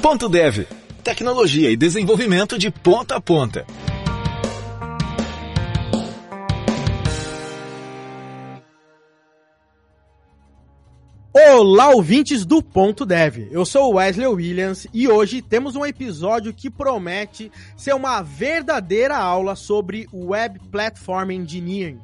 Ponto Dev. Tecnologia e desenvolvimento de ponta a ponta. Olá, ouvintes do Ponto Dev. Eu sou Wesley Williams e hoje temos um episódio que promete ser uma verdadeira aula sobre Web Platform Engineering.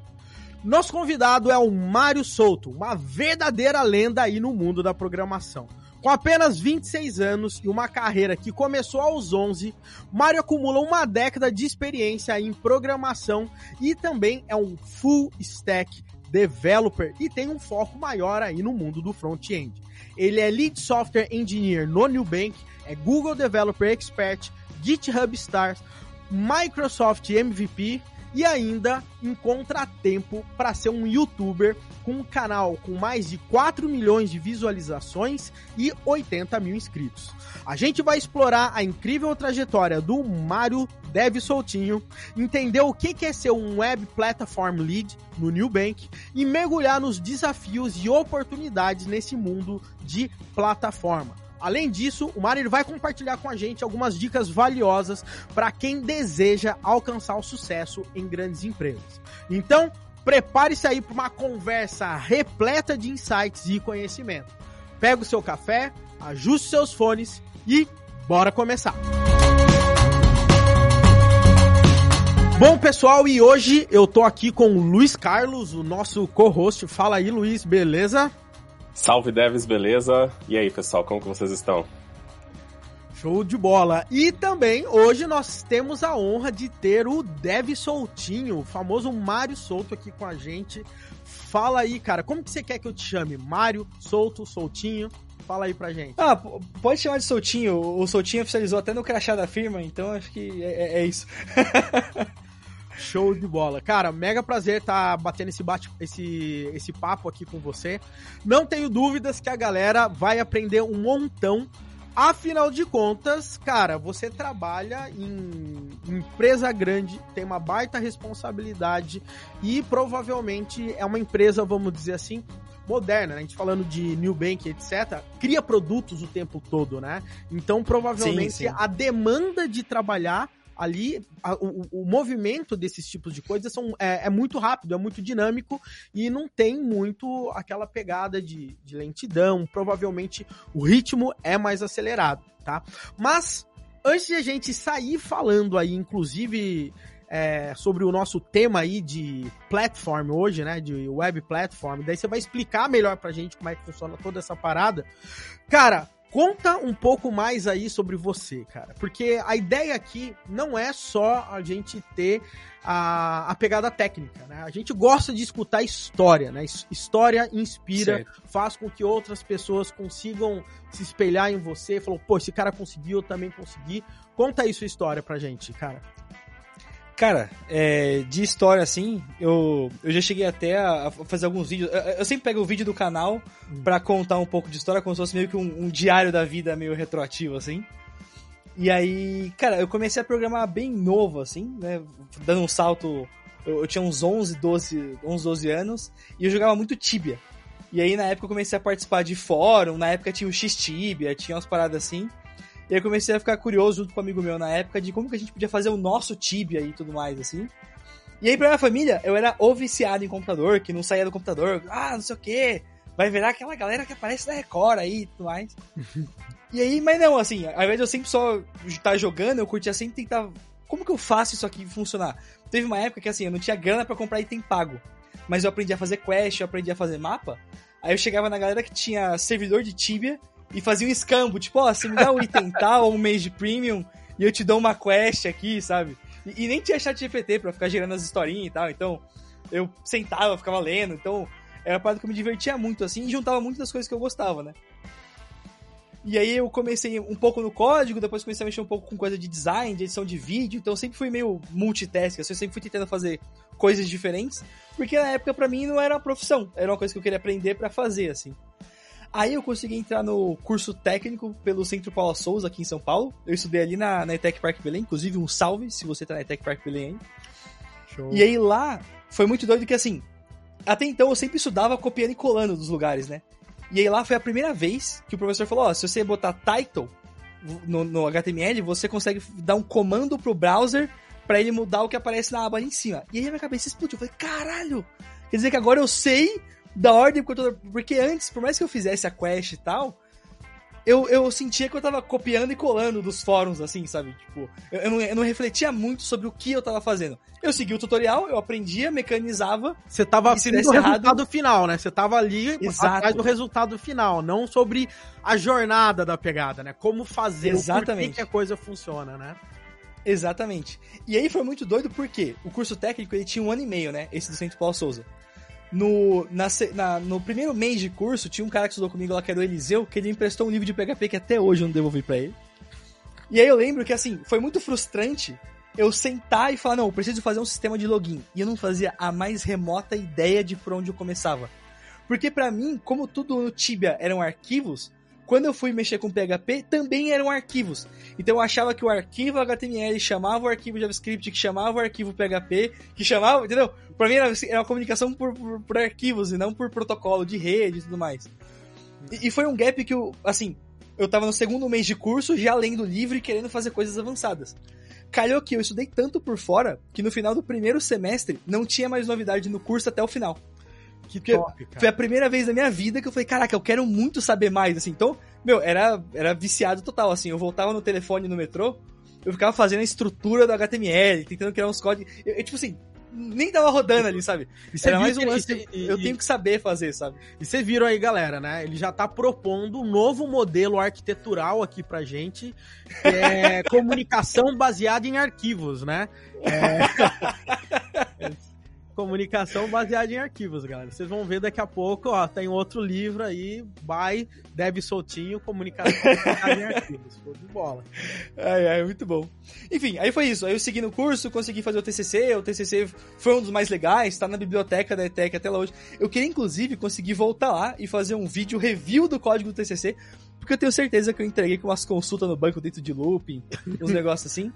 Nosso convidado é o Mário Souto, uma verdadeira lenda aí no mundo da programação. Com apenas 26 anos e uma carreira que começou aos 11, Mário acumula uma década de experiência em programação e também é um full stack developer e tem um foco maior aí no mundo do front-end. Ele é Lead Software Engineer no Nubank, é Google Developer Expert, GitHub Stars, Microsoft MVP e ainda encontra tempo para ser um youtuber com um canal com mais de 4 milhões de visualizações e 80 mil inscritos. A gente vai explorar a incrível trajetória do Mário Dev Soltinho, entender o que é ser um Web Platform Lead no Nubank e mergulhar nos desafios e oportunidades nesse mundo de plataforma. Além disso, o Mário vai compartilhar com a gente algumas dicas valiosas para quem deseja alcançar o sucesso em grandes empresas. Então, prepare-se aí para uma conversa repleta de insights e conhecimento. Pega o seu café, ajuste seus fones e bora começar! Bom, pessoal, e hoje eu tô aqui com o Luiz Carlos, o nosso co-host. Fala aí, Luiz, beleza? Salve Devs, beleza? E aí, pessoal, como que vocês estão? Show de bola! E também hoje nós temos a honra de ter o Dev Soltinho, o famoso Mário Solto aqui com a gente. Fala aí, cara, como que você quer que eu te chame? Mário, Solto, Soltinho? Fala aí pra gente. Ah, pode chamar de Soltinho. O Soltinho oficializou até no crachá da firma, então acho que é, é, é isso. Show de bola. Cara, mega prazer estar tá batendo esse, bate, esse, esse papo aqui com você. Não tenho dúvidas que a galera vai aprender um montão. Afinal de contas, cara, você trabalha em empresa grande, tem uma baita responsabilidade e provavelmente é uma empresa, vamos dizer assim, moderna, né? A gente falando de New Bank, etc., cria produtos o tempo todo, né? Então, provavelmente, sim, sim. a demanda de trabalhar ali a, o, o, movimento desses tipos de coisas são, é, é, muito rápido, é muito dinâmico e não tem muito aquela pegada de, de lentidão. Provavelmente o ritmo é mais acelerado, tá? Mas antes de a gente sair falando aí, inclusive. É, sobre o nosso tema aí de platform hoje, né? De web platform. Daí você vai explicar melhor pra gente como é que funciona toda essa parada. Cara, Conta um pouco mais aí sobre você, cara. Porque a ideia aqui não é só a gente ter a, a pegada técnica, né? A gente gosta de escutar história, né? História inspira, certo. faz com que outras pessoas consigam se espelhar em você. Falou, pô, esse cara conseguiu, eu também consegui. Conta aí sua história pra gente, cara. Cara, é, de história assim, eu, eu já cheguei até a, a fazer alguns vídeos. Eu, eu, sempre pego o vídeo do canal hum. pra contar um pouco de história, como se fosse meio que um, um, diário da vida meio retroativo, assim. E aí, cara, eu comecei a programar bem novo, assim, né? Dando um salto. Eu, eu tinha uns 11, 12, 11, 12 anos e eu jogava muito Tibia. E aí, na época, eu comecei a participar de fórum. Na época tinha o X-Tibia, tinha umas paradas assim. E aí comecei a ficar curioso junto com um amigo meu na época de como que a gente podia fazer o nosso Tibia e tudo mais, assim. E aí pra minha família, eu era o viciado em computador, que não saía do computador, ah, não sei o que, vai virar aquela galera que aparece na Record aí e tudo mais. e aí, mas não, assim, ao invés de eu sempre só estar tá jogando, eu curtia sempre tentar, como que eu faço isso aqui funcionar? Teve uma época que assim, eu não tinha grana para comprar item pago, mas eu aprendi a fazer quest, eu aprendi a fazer mapa, aí eu chegava na galera que tinha servidor de Tibia, e fazia um escambo, tipo, ó, oh, você me dá um item tal ou um mês de premium e eu te dou uma quest aqui, sabe? E, e nem tinha chat GPT pra ficar gerando as historinhas e tal, então eu sentava, ficava lendo, então era uma parada que eu me divertia muito, assim, e juntava muitas das coisas que eu gostava, né? E aí eu comecei um pouco no código, depois comecei a mexer um pouco com coisa de design, de edição de vídeo, então eu sempre fui meio multitask, assim, eu sempre fui tentando fazer coisas diferentes, porque na época para mim não era uma profissão, era uma coisa que eu queria aprender para fazer, assim. Aí eu consegui entrar no curso técnico pelo Centro Paula Souza aqui em São Paulo. Eu estudei ali na, na ETEC Park Belém, inclusive um salve se você tá na ETEC Park Belém. Show. E aí lá foi muito doido que assim, até então eu sempre estudava copiando e colando dos lugares, né? E aí lá foi a primeira vez que o professor falou, ó, oh, se você botar title no, no HTML, você consegue dar um comando pro browser para ele mudar o que aparece na aba ali em cima. E aí a minha cabeça explodiu. Eu falei, caralho! Quer dizer que agora eu sei da ordem porque antes, por mais que eu fizesse a quest e tal, eu, eu sentia que eu tava copiando e colando dos fóruns, assim, sabe? Tipo, eu, eu, não, eu não refletia muito sobre o que eu tava fazendo. Eu segui o tutorial, eu aprendia, mecanizava. Você tava seguindo o resultado final, né? Você tava ali Exato. atrás do resultado final, não sobre a jornada da pegada, né? Como fazer, Exatamente. por que a coisa funciona, né? Exatamente. E aí foi muito doido porque o curso técnico ele tinha um ano e meio, né? Esse do Centro Paulo Souza. No, na, na, no primeiro mês de curso, tinha um cara que estudou comigo lá, que era o Eliseu, que ele emprestou um livro de PHP que até hoje eu não devolvi para ele. E aí eu lembro que, assim, foi muito frustrante eu sentar e falar, não, eu preciso fazer um sistema de login. E eu não fazia a mais remota ideia de por onde eu começava. Porque para mim, como tudo no Tibia eram arquivos, quando eu fui mexer com PHP, também eram arquivos. Então eu achava que o arquivo HTML chamava o arquivo JavaScript, que chamava o arquivo PHP, que chamava, entendeu? Pra mim era, era uma comunicação por, por, por, arquivos e não por protocolo de rede e tudo mais. E, e, foi um gap que eu, assim, eu tava no segundo mês de curso, já lendo livro e querendo fazer coisas avançadas. Calhou que eu estudei tanto por fora que no final do primeiro semestre não tinha mais novidade no curso até o final. Que top, cara. Foi a primeira vez na minha vida que eu falei, caraca, eu quero muito saber mais, assim. Então, meu, era, era viciado total, assim. Eu voltava no telefone no metrô, eu ficava fazendo a estrutura do HTML, tentando criar uns códigos. Eu, eu tipo assim, nem tava rodando ali, sabe? E Era mais um lance e, eu tenho que saber fazer, sabe? E vocês viram aí, galera, né? Ele já tá propondo um novo modelo arquitetural aqui pra gente, que é comunicação baseada em arquivos, né? É... Comunicação baseada em arquivos, galera. Vocês vão ver daqui a pouco, ó, tem outro livro aí, by Deb Soltinho, Comunicação baseada em arquivos. Show de bola. Ai, ai, muito bom. Enfim, aí foi isso. Aí eu segui no curso, consegui fazer o TCC, o TCC foi um dos mais legais, tá na biblioteca da ETEC até lá hoje. Eu queria, inclusive, conseguir voltar lá e fazer um vídeo review do código do TCC, porque eu tenho certeza que eu entreguei com umas consultas no banco dentro de looping, uns negócios assim.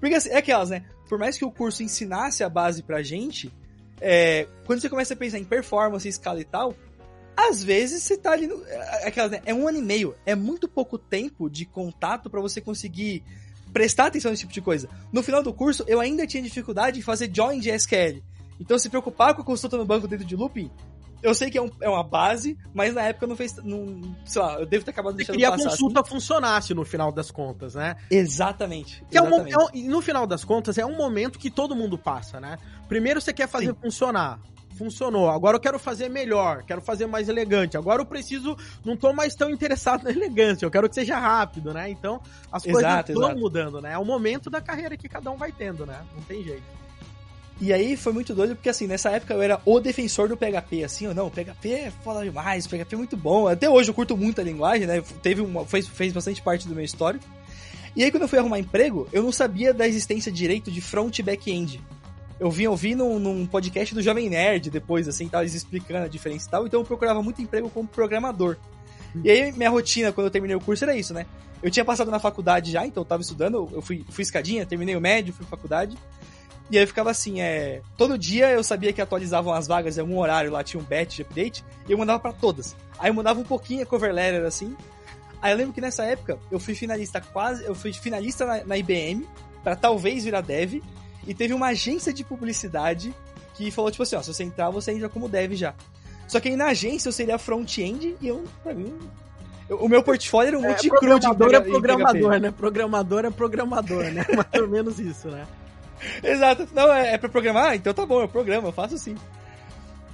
Porque assim, é aquelas, né? Por mais que o curso ensinasse a base pra gente, é, quando você começa a pensar em performance, escala e tal, às vezes você tá ali no, é, aquelas, né, é um ano e meio, é muito pouco tempo de contato para você conseguir prestar atenção nesse tipo de coisa. No final do curso, eu ainda tinha dificuldade em fazer join de SQL. Então, se preocupar com a consulta no banco dentro de looping, eu sei que é, um, é, uma base, mas na época não fez. Não, sei lá, eu devo ter acabado deixando queria passar. a consulta assim. funcionasse no final das contas, né? Exatamente. Que exatamente. É um, é um, no final das contas, é um momento que todo mundo passa, né? Primeiro você quer fazer Sim. funcionar. Funcionou. Agora eu quero fazer melhor, quero fazer mais elegante. Agora eu preciso. Não tô mais tão interessado na elegância, eu quero que seja rápido, né? Então as coisas exato. mudando, né? É o momento da carreira que cada um vai tendo, né? Não tem jeito. E aí foi muito doido, porque assim, nessa época eu era o defensor do PHP, assim, ou não, o PHP é foda demais, PHP é muito bom. Até hoje eu curto muito a linguagem, né? Teve uma, fez, fez bastante parte do meu histórico. E aí quando eu fui arrumar emprego, eu não sabia da existência direito de front e back-end. Eu vim ouvir num, num, podcast do Jovem Nerd depois, assim, tal, eles explicando a diferença e tal, então eu procurava muito emprego como programador. E aí minha rotina, quando eu terminei o curso, era isso, né? Eu tinha passado na faculdade já, então eu tava estudando, eu fui, fui escadinha, terminei o médio, fui faculdade. E aí eu ficava assim, é. Todo dia eu sabia que atualizavam as vagas em algum horário, lá tinha um batch de update, e eu mandava para todas. Aí eu mandava um pouquinho a cover letter assim. Aí eu lembro que nessa época eu fui finalista quase. Eu fui finalista na, na IBM, para talvez virar dev, e teve uma agência de publicidade que falou, tipo assim, ó, se você entrar, você entra como dev já. Só que aí na agência eu seria front-end e eu, pra mim, o meu portfólio era um monte de cru de Programador é programador, né? Programador é programador, né? Mais ou menos isso, né? Exato. Não, é, é pra programar? Ah, então tá bom, eu programo, eu faço sim.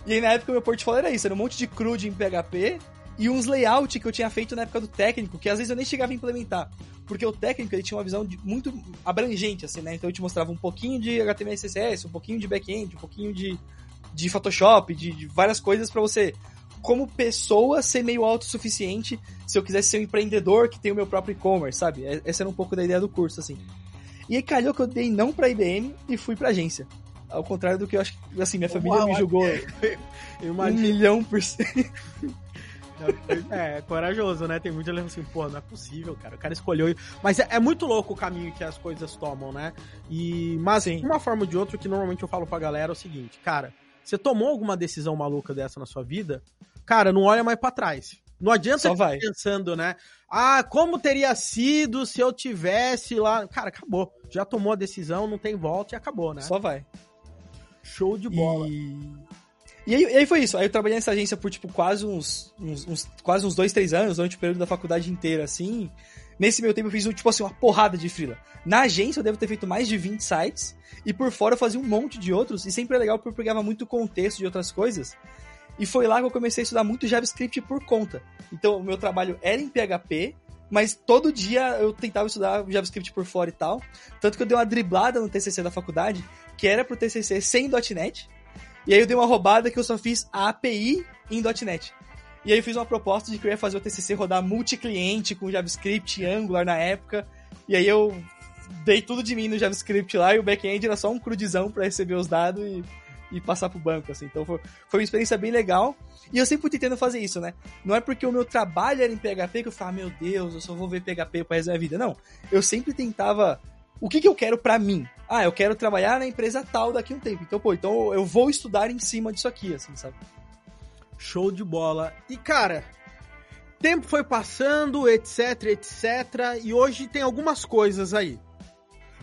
E aí na época meu portfólio era isso, era um monte de CRUD em PHP e uns layout que eu tinha feito na época do técnico, que às vezes eu nem chegava a implementar. Porque o técnico ele tinha uma visão de, muito abrangente, assim, né? Então eu te mostrava um pouquinho de HTML e CSS, um pouquinho de back-end, um pouquinho de, de Photoshop, de, de várias coisas para você, como pessoa, ser meio autossuficiente se eu quisesse ser um empreendedor que tem o meu próprio e-commerce, sabe? Essa era um pouco da ideia do curso, assim. E aí calhou que eu dei não pra IBM e fui pra agência. Ao contrário do que eu acho que, assim, minha família Uau, me julgou um milhão por cento. É, corajoso, né? Tem muita assim, pô, não é possível, cara. O cara escolheu. Mas é, é, muito louco o caminho que as coisas tomam, né? E, mas, Sim. de uma forma ou de outra, o que normalmente eu falo pra galera é o seguinte, cara, você tomou alguma decisão maluca dessa na sua vida, cara, não olha mais para trás. Não adianta Só ficar vai. pensando, né? Ah, como teria sido se eu tivesse lá. Cara, acabou. Já tomou a decisão, não tem volta e acabou, né? Só vai. Show de bola. E... E aí, e aí foi isso. Aí eu trabalhei nessa agência por, tipo, quase uns, uns, uns- quase uns dois, três anos, durante o período da faculdade inteira, assim. Nesse meu tempo eu fiz, tipo assim, uma porrada de freela. Na agência eu devo ter feito mais de 20 sites, e por fora eu fazia um monte de outros, e sempre é legal porque eu pegava muito contexto de outras coisas. E foi lá que eu comecei a estudar muito JavaScript por conta. Então o meu trabalho era em PHP, mas todo dia eu tentava estudar JavaScript por fora e tal. Tanto que eu dei uma driblada no TCC da faculdade, que era pro TCC sem .NET, e aí eu dei uma roubada que eu só fiz a API em .NET. E aí eu fiz uma proposta de que eu ia fazer o TCC rodar multi-cliente com JavaScript, Angular na época. E aí eu dei tudo de mim no JavaScript lá e o back-end era só um crudizão para receber os dados e, e passar pro banco, assim. Então foi, foi uma experiência bem legal. E eu sempre tentando fazer isso, né? Não é porque o meu trabalho era em PHP que eu falava, meu Deus, eu só vou ver PHP pro resto da minha vida. Não. Eu sempre tentava o que, que eu quero pra mim? Ah, eu quero trabalhar na empresa tal daqui a um tempo. Então, pô, então eu vou estudar em cima disso aqui, assim, sabe? Show de bola. E, cara, tempo foi passando, etc, etc. E hoje tem algumas coisas aí.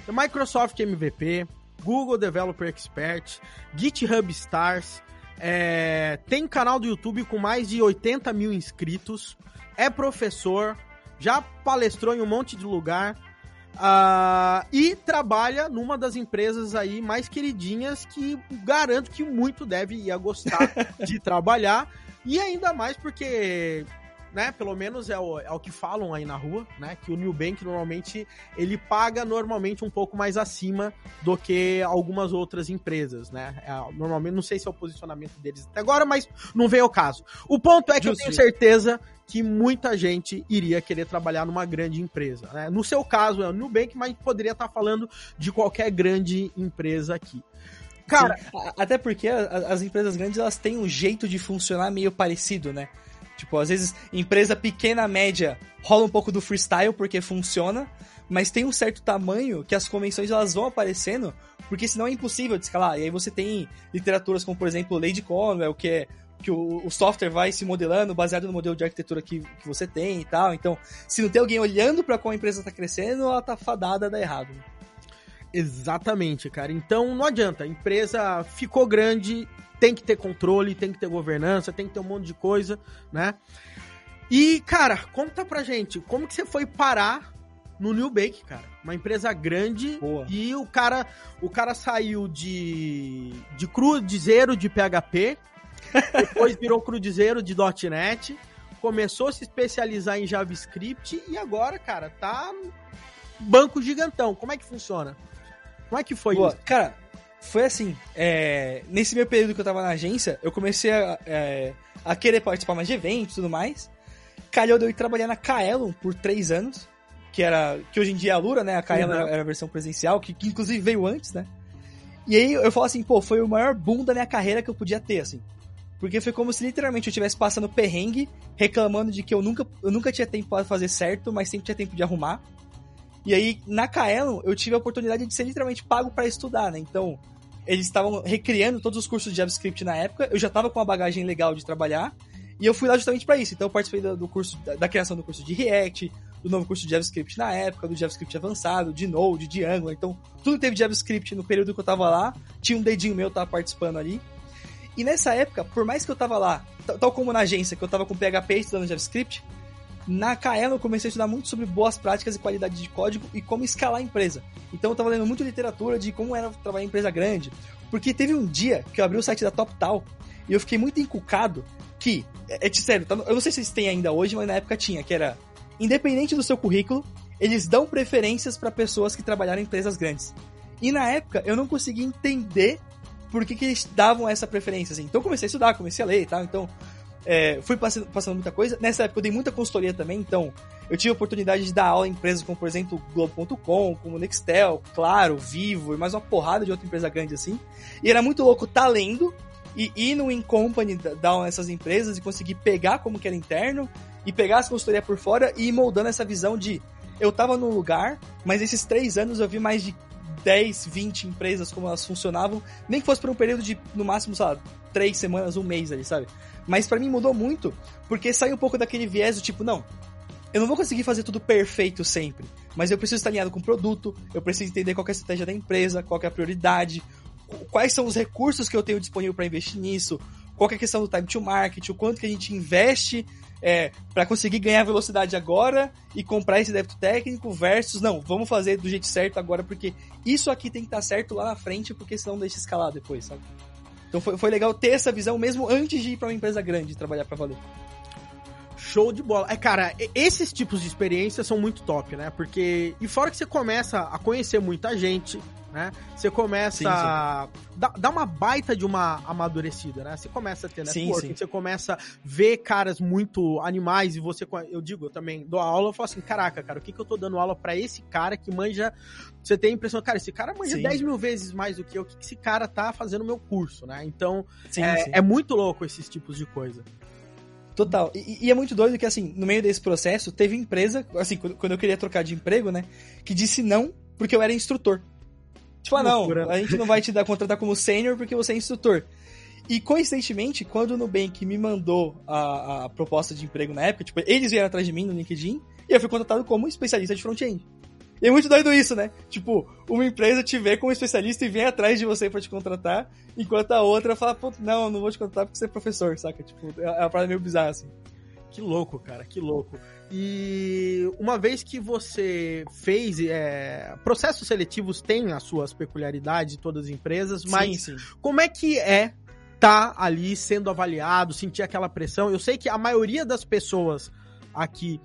Microsoft MVP, Google Developer Expert, GitHub Stars, é, tem canal do YouTube com mais de 80 mil inscritos, é professor, já palestrou em um monte de lugar. ah, e trabalha numa das empresas aí mais queridinhas que garanto que muito deve ia gostar de trabalhar. E ainda mais porque, né, pelo menos é o, é o que falam aí na rua, né, que o New Bank normalmente ele paga normalmente um pouco mais acima do que algumas outras empresas, né? É, normalmente, não sei se é o posicionamento deles até agora, mas não vem ao caso. O ponto é que Justo. eu tenho certeza que muita gente iria querer trabalhar numa grande empresa, né? No seu caso é o Nubank, mas poderia estar falando de qualquer grande empresa aqui. Cara, Sim. Até porque as empresas grandes elas têm um jeito de funcionar meio parecido, né? Tipo, às vezes, empresa pequena, média, rola um pouco do freestyle porque funciona, mas tem um certo tamanho que as convenções elas vão aparecendo, porque senão é impossível de escalar. E aí você tem literaturas como, por exemplo, Lady Conwell, que é que o, o software vai se modelando baseado no modelo de arquitetura que, que você tem e tal. Então, se não tem alguém olhando para como a empresa está crescendo, ela tá fadada a errado. Exatamente, cara. Então não adianta. A empresa ficou grande, tem que ter controle, tem que ter governança, tem que ter um monte de coisa, né? E, cara, conta pra gente, como que você foi parar no New Bake, cara? Uma empresa grande Boa. e o cara, o cara saiu de de cruzeiro de PHP, depois virou cruzeiro de .NET, começou a se especializar em JavaScript e agora, cara, tá banco gigantão. Como é que funciona? Como é que foi Boa. isso? Cara, foi assim. é, nesse meu período que eu tava na agência, eu comecei a, é, a querer participar mais de eventos e tudo mais. Calhou de eu ir trabalhar na Kaelon por três anos, que era que hoje em dia é a Lura, né? A Kaelon Uhum. era, era a versão presencial, que, que inclusive veio antes, né? E aí eu falo assim, pô, foi o maior boom da minha carreira que eu podia ter, assim. Porque foi como se literalmente eu estivesse passando perrengue, reclamando de que eu nunca, eu nunca tinha tempo para fazer certo, mas sempre tinha tempo de arrumar. E aí, na Kaelon, eu tive a oportunidade de ser literalmente pago para estudar, né? Então, eles estavam recriando todos os cursos de JavaScript na época, eu já tava com uma bagagem legal de trabalhar, e eu fui lá justamente para isso. Então, eu participei do, do curso, da, da criação do curso de React, do novo curso de JavaScript na época, do JavaScript avançado, de Node, de Angular. Então, tudo teve JavaScript no período que eu tava lá, tinha um dedinho meu, tava participando ali. E nessa época, por mais que eu tava lá, tal como na agência, que eu tava com PHP estudando JavaScript, na Kaelon eu comecei a estudar muito sobre boas práticas e qualidade de código e como escalar a empresa. Então eu tava lendo muito literatura de como era trabalhar em empresa grande. Porque teve um dia que eu abri o site da TopTal e eu fiquei muito encucado que, é, é de sério, tá eu não sei se eles têm ainda hoje, mas na época tinha, que era, independente do seu currículo, eles dão preferências para pessoas que trabalharam em empresas grandes. E na época eu não conseguia entender por que, que eles davam essa preferência, assim. Então comecei a estudar, comecei a ler e tal, então é, fui passando, passando muita coisa. Nessa época eu dei muita consultoria também, então eu tive a oportunidade de dar aula em empresas como, por exemplo, Globo.com, como Nextel, Claro, Vivo e mais uma porrada de outra empresa grande assim. E era muito louco tá lendo e ir no In-Company da- dar aula nessas empresas e conseguir pegar como que era interno e pegar as consultorias por fora e ir moldando essa visão de eu tava num lugar, mas esses três anos eu vi mais de 10, 20 empresas como elas funcionavam, nem que fosse por um período de, no máximo, lá, três semanas, um mês ali, sabe? Mas para mim mudou muito, porque sai um pouco daquele viés do tipo, não, eu não vou conseguir fazer tudo perfeito sempre, mas eu preciso estar alinhado com o produto, eu preciso entender qual é a estratégia da empresa, qual é a prioridade, quais são os recursos que eu tenho disponível para investir nisso, qual é a questão do time to market, o quanto que a gente investe é, para conseguir ganhar velocidade agora e comprar esse débito técnico versus, não, vamos fazer do jeito certo agora, porque isso aqui tem que estar certo lá na frente, porque senão deixa escalar depois, sabe? Então foi, foi legal ter essa visão mesmo antes de ir para uma empresa grande trabalhar para valer. Show de bola. É, cara, esses tipos de experiências são muito top, né? Porque. E fora que você começa a conhecer muita gente, né? Você começa sim, sim. a dar uma baita de uma amadurecida, né? Você começa a ter networking, sim, você começa a ver caras muito animais e você, eu digo, eu também dou aula, eu falo assim, caraca, cara, o que que eu tô dando aula para esse cara que manja, você tem a impressão, cara, esse cara manja sim. 10 mil vezes mais do que eu, o que, que esse cara tá fazendo no meu curso, né? Então, é, é muito louco esses tipos de coisa. Total. E, e, é muito doido que, assim, no meio desse processo, teve empresa, assim, quando eu queria trocar de emprego, né, que disse não porque eu era instrutor. Tipo, ah, não, a gente não vai te dar contratar como sênior porque você é instrutor. E coincidentemente, quando o Nubank me mandou a, a proposta de emprego na época, tipo, eles vieram atrás de mim no LinkedIn e eu fui contratado como especialista de front-end. E é muito doido isso, né? Tipo, uma empresa te vê como especialista e vem atrás de você para te contratar, enquanto a outra fala, pô, não, não vou te contratar porque você é professor, saca? Tipo, é uma parada meio bizarra, assim. Que louco, cara, que louco. E uma vez que você fez. É, processos seletivos têm as suas peculiaridades, todas as empresas, mas sim, sim. como é que é tá ali sendo avaliado, sentir aquela pressão? Eu sei que a maioria das pessoas aqui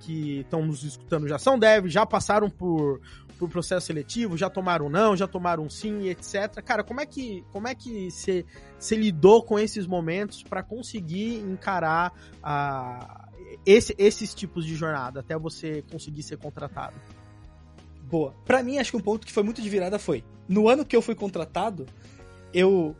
que estão nos escutando já são dev, já passaram por, por processo seletivo, já tomaram não, já tomaram sim, etc. Cara, como é que como é que você lidou com esses momentos para conseguir encarar uh, esse, esses tipos de jornada até você conseguir ser contratado? Boa. Para mim, acho que um ponto que foi muito de virada foi no ano que eu fui contratado, eu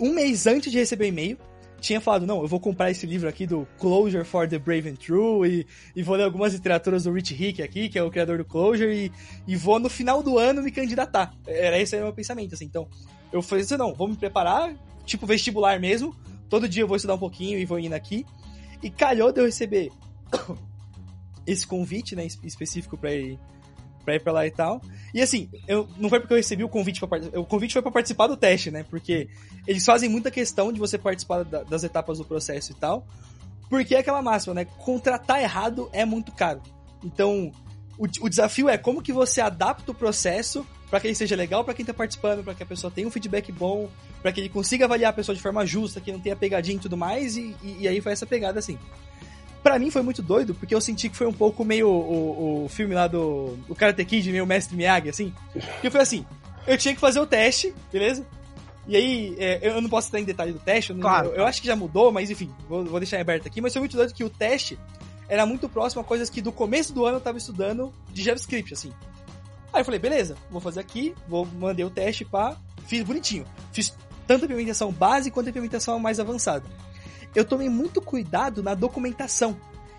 um mês antes de receber o e-mail, tinha falado, não, eu vou comprar esse livro aqui do Closure for the Brave and True e, e vou ler algumas literaturas do Rich Hick aqui, que é o criador do Closure, e, e vou no final do ano me candidatar. Era esse era o meu pensamento, assim. Então, eu falei assim, não, vou me preparar, tipo vestibular mesmo, todo dia eu vou estudar um pouquinho e vou indo aqui. E calhou de eu receber esse convite, né, específico para ir pra ir pra lá e tal. E assim, eu, não foi porque eu recebi o convite pra O convite foi para participar do teste, né? Porque eles fazem muita questão de você participar da, das etapas do processo e tal. Porque é aquela máxima, né? Contratar errado é muito caro. Então, o, o desafio é como que você adapta o processo para que ele seja legal para quem tá participando, para que a pessoa tenha um feedback bom, para que ele consiga avaliar a pessoa de forma justa, que não tenha pegadinha e tudo mais, e, e, e aí foi essa pegada assim para mim foi muito doido, porque eu senti que foi um pouco meio o, o filme lá do o Karate Kid, meio Mestre Miyagi, assim. Que foi assim, eu tinha que fazer o teste, beleza? E aí, é, eu não posso entrar em detalhe do teste, eu, claro. eu, eu, acho que já mudou, mas enfim, vou, vou deixar aberto aqui. Mas foi muito doido que o teste era muito próximo a coisas que do começo do ano eu tava estudando de JavaScript, assim. Aí eu falei, beleza, vou fazer aqui, vou mandei o teste, pá, fiz bonitinho. Fiz tanto a implementação base quanto a implementação mais avançada eu tomei muito cuidado na documentação.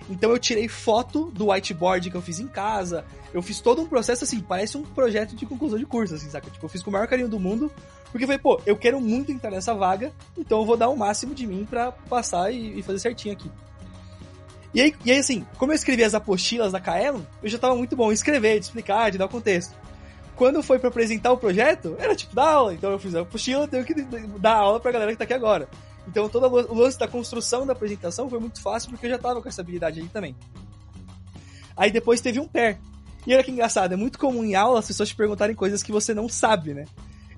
Então eu tirei foto do whiteboard que eu fiz em casa. Eu fiz todo um processo assim, parece um projeto de conclusão de curso, assim, saca? Tipo, eu fiz com o maior carinho do mundo, porque foi, pô, eu quero muito entrar nessa vaga, então eu vou dar o máximo de mim para passar e, e, fazer certinho aqui. E aí, e aí, assim, como eu escrevi as apostilas da Kaelon, eu já tava muito bom em escrever, de explicar, de dar o contexto. Quando foi para apresentar o projeto, era tipo dar aula, então eu fiz a apostila, tenho que dar aula pra galera que tá aqui agora. Então todo o lance da construção da apresentação foi muito fácil porque eu já tava com essa habilidade aí também. Aí depois teve um pair. E olha que engraçado, é muito comum em aula as pessoas te perguntarem coisas que você não sabe, né?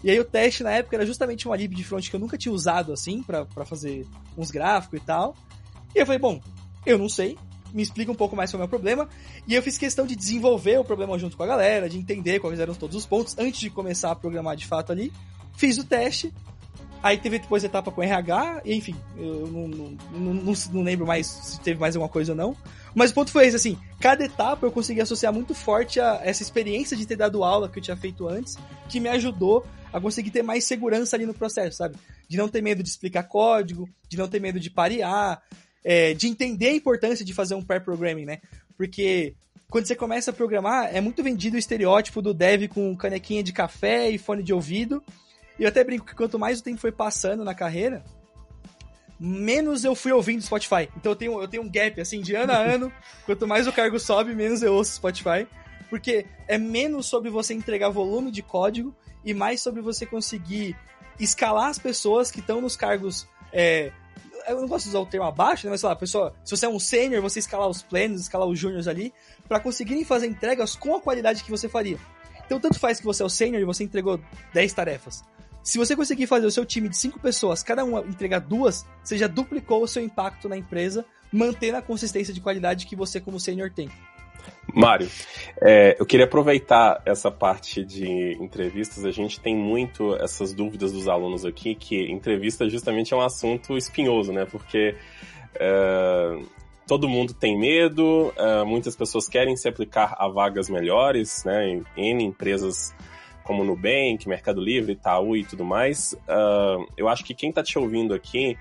E aí o teste na época era justamente uma lib de front que eu nunca tinha usado assim para fazer uns gráficos e tal. E eu falei, bom, eu não sei, me explica um pouco mais sobre o meu problema. E eu fiz questão de desenvolver o problema junto com a galera, de entender quais eram todos os pontos antes de começar a programar de fato ali. Fiz o teste, Aí teve depois etapa com RH, enfim, eu não, não, não, não, lembro mais se teve mais alguma coisa ou não. Mas o ponto foi esse, assim, cada etapa eu consegui associar muito forte a essa experiência de ter dado aula que eu tinha feito antes, que me ajudou a conseguir ter mais segurança ali no processo, sabe? De não ter medo de explicar código, de não ter medo de parear, é, de entender a importância de fazer um pair programming, né? Porque quando você começa a programar, é muito vendido o estereótipo do dev com canequinha de café e fone de ouvido, e eu até brinco que quanto mais o tempo foi passando na carreira, menos eu fui ouvindo Spotify. Então eu tenho, eu tenho um gap, assim, de ano a ano. quanto mais o cargo sobe, menos eu ouço Spotify. Porque é menos sobre você entregar volume de código e mais sobre você conseguir escalar as pessoas que estão nos cargos. É, eu não gosto de usar o termo abaixo, né? Mas sei lá, pessoa, se você é um sênior, você escalar os plenos, escalar os júniors ali, para conseguirem fazer entregas com a qualidade que você faria. Então, tanto faz que você é o sênior e você entregou 10 tarefas. Se você conseguir fazer o seu time de 5 pessoas, cada uma entregar duas, você já duplicou o seu impacto na empresa, mantendo a consistência de qualidade que você, como sênior, tem. Mário, é, eu queria aproveitar essa parte de entrevistas. A gente tem muito essas dúvidas dos alunos aqui, que entrevista justamente é um assunto espinhoso, né? Porque é, todo mundo tem medo, é, muitas pessoas querem se aplicar a vagas melhores, né? Em N empresas como Nubank, Mercado Livre, Itaú e tudo mais. Uh, eu acho que quem está te ouvindo aqui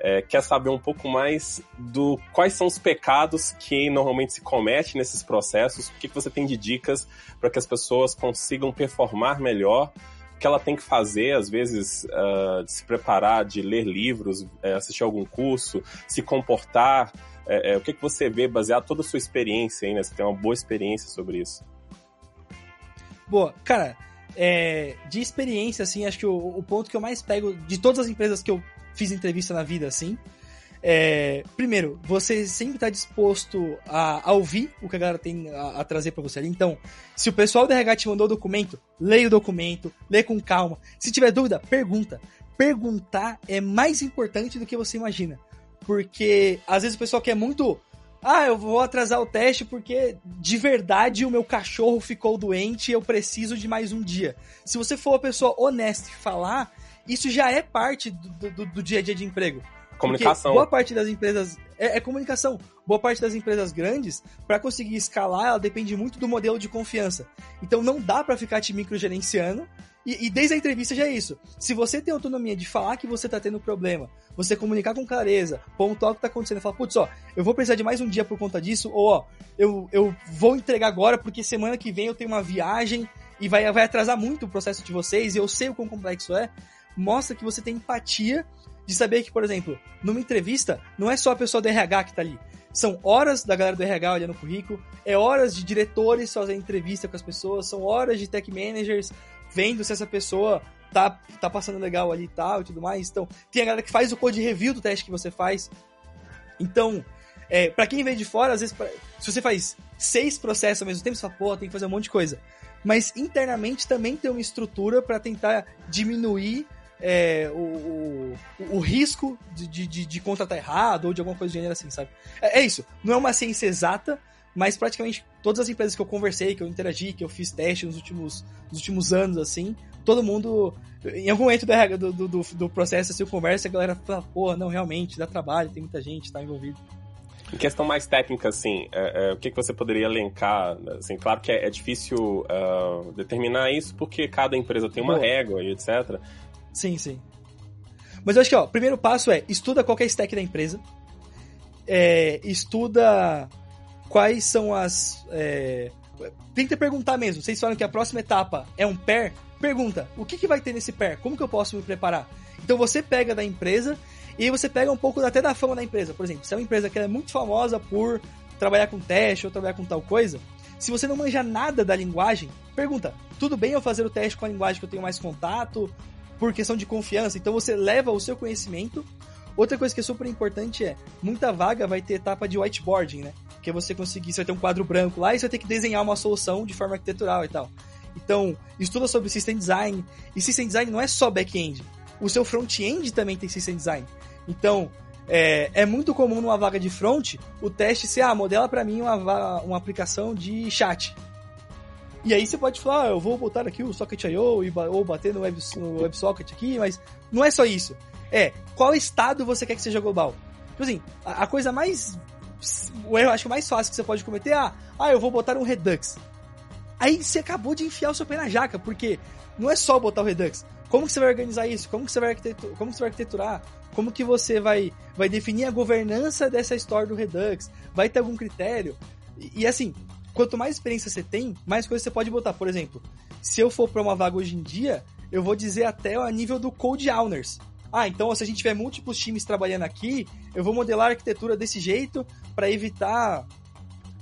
é, quer saber um pouco mais do quais são os pecados que normalmente se comete nesses processos, o que, que você tem de dicas para que as pessoas consigam performar melhor, o que ela tem que fazer, às vezes, uh, de se preparar, de ler livros, uh, assistir algum curso, se comportar, uh, o que, que você vê baseado toda a sua experiência aí, né? Você tem uma boa experiência sobre isso. Boa, cara, é, de experiência, assim, acho que o, o, ponto que eu mais pego de todas as empresas que eu fiz entrevista na vida assim. É, primeiro, você sempre está disposto a, a, ouvir o que a galera tem a, a trazer para você ali. Então, se o pessoal do RH te mandou o documento, leia o documento, lê com calma. Se tiver dúvida, pergunta. Perguntar é mais importante do que você imagina. Porque às vezes o pessoal quer muito. Ah, eu vou atrasar o teste porque de verdade o meu cachorro ficou doente e eu preciso de mais um dia. Se você for uma pessoa honesta e falar, isso já é parte do, do, do dia a dia de emprego. Comunicação. Porque boa parte das empresas. É, é comunicação. Boa parte das empresas grandes, para conseguir escalar, ela depende muito do modelo de confiança. Então não dá para ficar te microgerenciando. E, e desde a entrevista já é isso. Se você tem autonomia de falar que você tá tendo problema, você comunicar com clareza, pontuar o que tá acontecendo, falar, putz, ó, eu vou precisar de mais um dia por conta disso, ou ó, eu, eu vou entregar agora porque semana que vem eu tenho uma viagem e vai, vai atrasar muito o processo de vocês, e eu sei o quão complexo é mostra que você tem empatia de saber que, por exemplo, numa entrevista, não é só a pessoa do RH que tá ali. São horas da galera do RH olhando o currículo, é horas de diretores fazendo entrevista com as pessoas, são horas de tech managers vendo se essa pessoa tá, tá passando legal ali e tal e tudo mais. Então, tem a galera que faz o code review do teste que você faz. Então, é, para quem vem de fora, às vezes, pra, se você faz seis processos ao mesmo tempo, você fala, pô, tem que fazer um monte de coisa. Mas internamente também tem uma estrutura para tentar diminuir é, o, o, o, risco de, de, de, contratar errado ou de alguma coisa do gênero assim, sabe? É, é, isso. Não é uma ciência exata, mas praticamente todas as empresas que eu conversei, que eu interagi, que eu fiz teste nos últimos, nos últimos anos, assim, todo mundo. Em algum momento do, do, do, do processo, assim, eu conversa, a galera fala, porra, não, realmente, dá trabalho, tem muita gente, tá envolvido. Em questão mais técnica, assim, é, é, o que, que você poderia elencar? Assim, claro que é, é difícil uh, determinar isso porque cada empresa tem uma Boa. régua e etc. Sim, sim. Mas eu acho que, ó, o primeiro passo é estuda qualquer stack da empresa. É, estuda quais são as. É, tenta perguntar mesmo. Vocês falam que a próxima etapa é um pair. Pergunta: o que, que vai ter nesse pair? Como que eu posso me preparar? Então você pega da empresa e você pega um pouco até da fama da empresa. Por exemplo, se é uma empresa que é muito famosa por trabalhar com teste ou trabalhar com tal coisa, se você não manja nada da linguagem, pergunta: tudo bem eu fazer o teste com a linguagem que eu tenho mais contato? por questão de confiança. Então você leva o seu conhecimento. Outra coisa que é super importante é, muita vaga vai ter etapa de whiteboarding, né? Que você conseguir, você vai ter um quadro branco lá e você vai ter que desenhar uma solução de forma arquitetural e tal. Então, estuda sobre system design. E system design não é só back-end. O seu front-end também tem system design. Então, é, é, muito comum numa vaga de front o teste ser, ah, modela para mim uma, uma aplicação de chat. E aí você pode falar, ah, eu vou botar aqui o Socket.io ou bater no, Web, no WebSocket aqui, mas não é só isso. É, qual estado você quer que seja global? Tipo assim, a, a coisa mais... O erro, acho que mais fácil que você pode cometer é, ah, ah, eu vou botar um Redux. Aí você acabou de enfiar o seu pé na jaca, porque não é só botar o Redux. Como que você vai organizar isso? Como que você vai? Como que você vai arquiteturar? Como que você vai, vai definir a governança dessa história do Redux? Vai ter algum critério? E, e assim, quanto mais experiência você tem, mais coisas você pode botar. Por exemplo, se eu for para uma vaga hoje em dia, eu vou dizer até a nível do Code Owners. Ah, então se a gente tiver múltiplos times trabalhando aqui, eu vou modelar a arquitetura desse jeito para evitar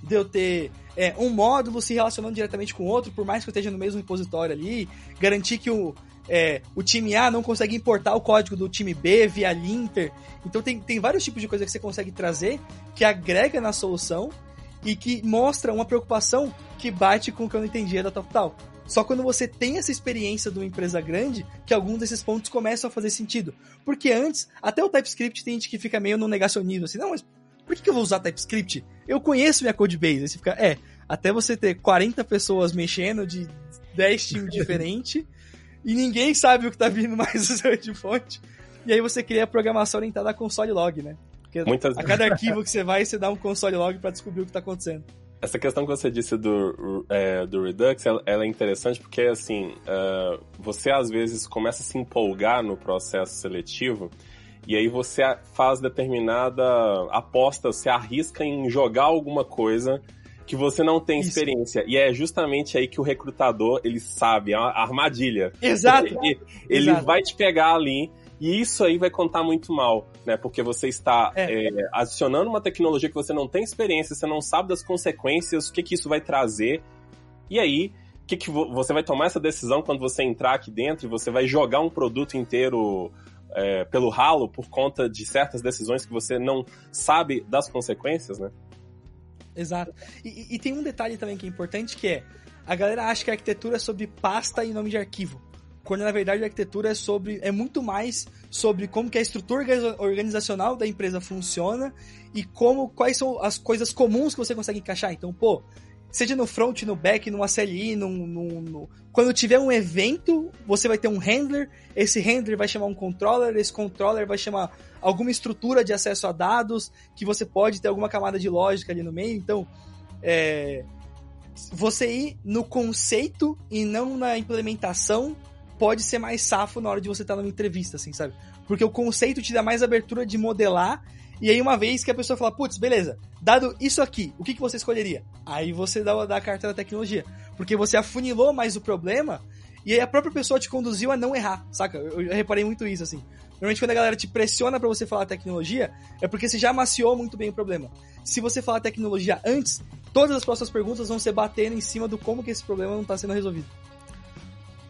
de eu ter é, um módulo se relacionando diretamente com o outro, por mais que eu esteja no mesmo repositório ali, garantir que o, é, o time A não consegue importar o código do time B via linter. Então tem, tem vários tipos de coisa que você consegue trazer que agrega na solução e que mostra uma preocupação que bate com o que eu não entendia da TopTal. Só quando você tem essa experiência de uma empresa grande que alguns desses pontos começam a fazer sentido. Porque antes, até o TypeScript tem gente que fica meio no negacionismo, assim, não, mas por que, que eu vou usar TypeScript? Eu conheço minha codebase. Aí você fica, é, até você ter 40 pessoas mexendo de 10 times diferentes e ninguém sabe o que tá vindo mais do seu de fonte. E aí você cria a programação orientada a console log, né? Porque Muitas... a cada arquivo que você vai, você dá um console log para descobrir o que tá acontecendo. Essa questão que você disse do, é, do Redux, ela, ela, é interessante porque, assim, uh, você às vezes começa a se empolgar no processo seletivo e aí você faz determinada aposta, se arrisca em jogar alguma coisa que você não tem Isso. experiência. E é justamente aí que o recrutador, ele sabe, é uma armadilha. Exato. Ele, ele Exato. vai te pegar ali e isso aí vai contar muito mal, né? Porque você está é. É, adicionando uma tecnologia que você não tem experiência, você não sabe das consequências, o que, que isso vai trazer. E aí, que, que você vai tomar essa decisão quando você entrar aqui dentro e você vai jogar um produto inteiro é, pelo ralo por conta de certas decisões que você não sabe das consequências, né? Exato. E, e, tem um detalhe também que é importante, que é a galera acha que a arquitetura é sobre pasta e nome de arquivo. Quando na verdade a arquitetura é sobre é muito mais sobre como que a estrutura organizacional da empresa funciona e como quais são as coisas comuns que você consegue encaixar. Então, pô, seja no front, no back, numa CLI, num, num, quando tiver um evento, você vai ter um handler, esse handler vai chamar um controller, esse controller vai chamar alguma estrutura de acesso a dados, que você pode ter alguma camada de lógica ali no meio. Então, é, você ir no conceito e não na implementação pode ser mais safo na hora de você estar numa entrevista, assim, sabe? Porque o conceito te dá mais abertura de modelar e aí, uma vez que a pessoa fala, putz, beleza, dado isso aqui, o que, que você escolheria? Aí você dá, dá a carta da tecnologia. Porque você afunilou mais o problema e aí a própria pessoa te conduziu a não errar, saca? Eu, eu reparei muito isso, assim. Normalmente quando a galera te pressiona para você falar tecnologia, é porque você já maciou muito bem o problema. Se você falar tecnologia antes, todas as próximas perguntas vão ser batendo em cima do como que esse problema não tá sendo resolvido.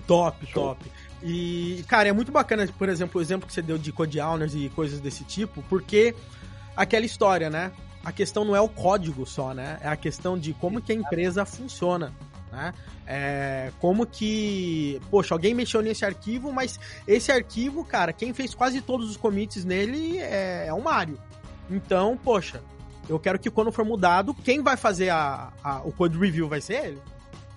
Top, Show. top. E, cara, é muito bacana, por exemplo, o exemplo que você deu de code owners e coisas desse tipo, porque aquela história, né? A questão não é o código só, né? É a questão de como que a empresa funciona. Né? É, como que, poxa, alguém mexeu nesse arquivo, mas esse arquivo, cara, quem fez quase todos os commits nele é, é o Mário. Então, poxa, eu quero que quando for mudado, quem vai fazer a, a, o code review vai ser ele.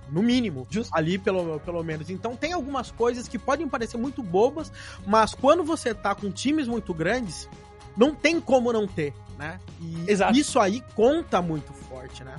No mínimo, Just... ali pelo, pelo menos. Então tem algumas coisas que podem parecer muito bobas, mas quando você tá com times muito grandes, não tem como não ter, né? E Exato. isso aí conta muito forte, né?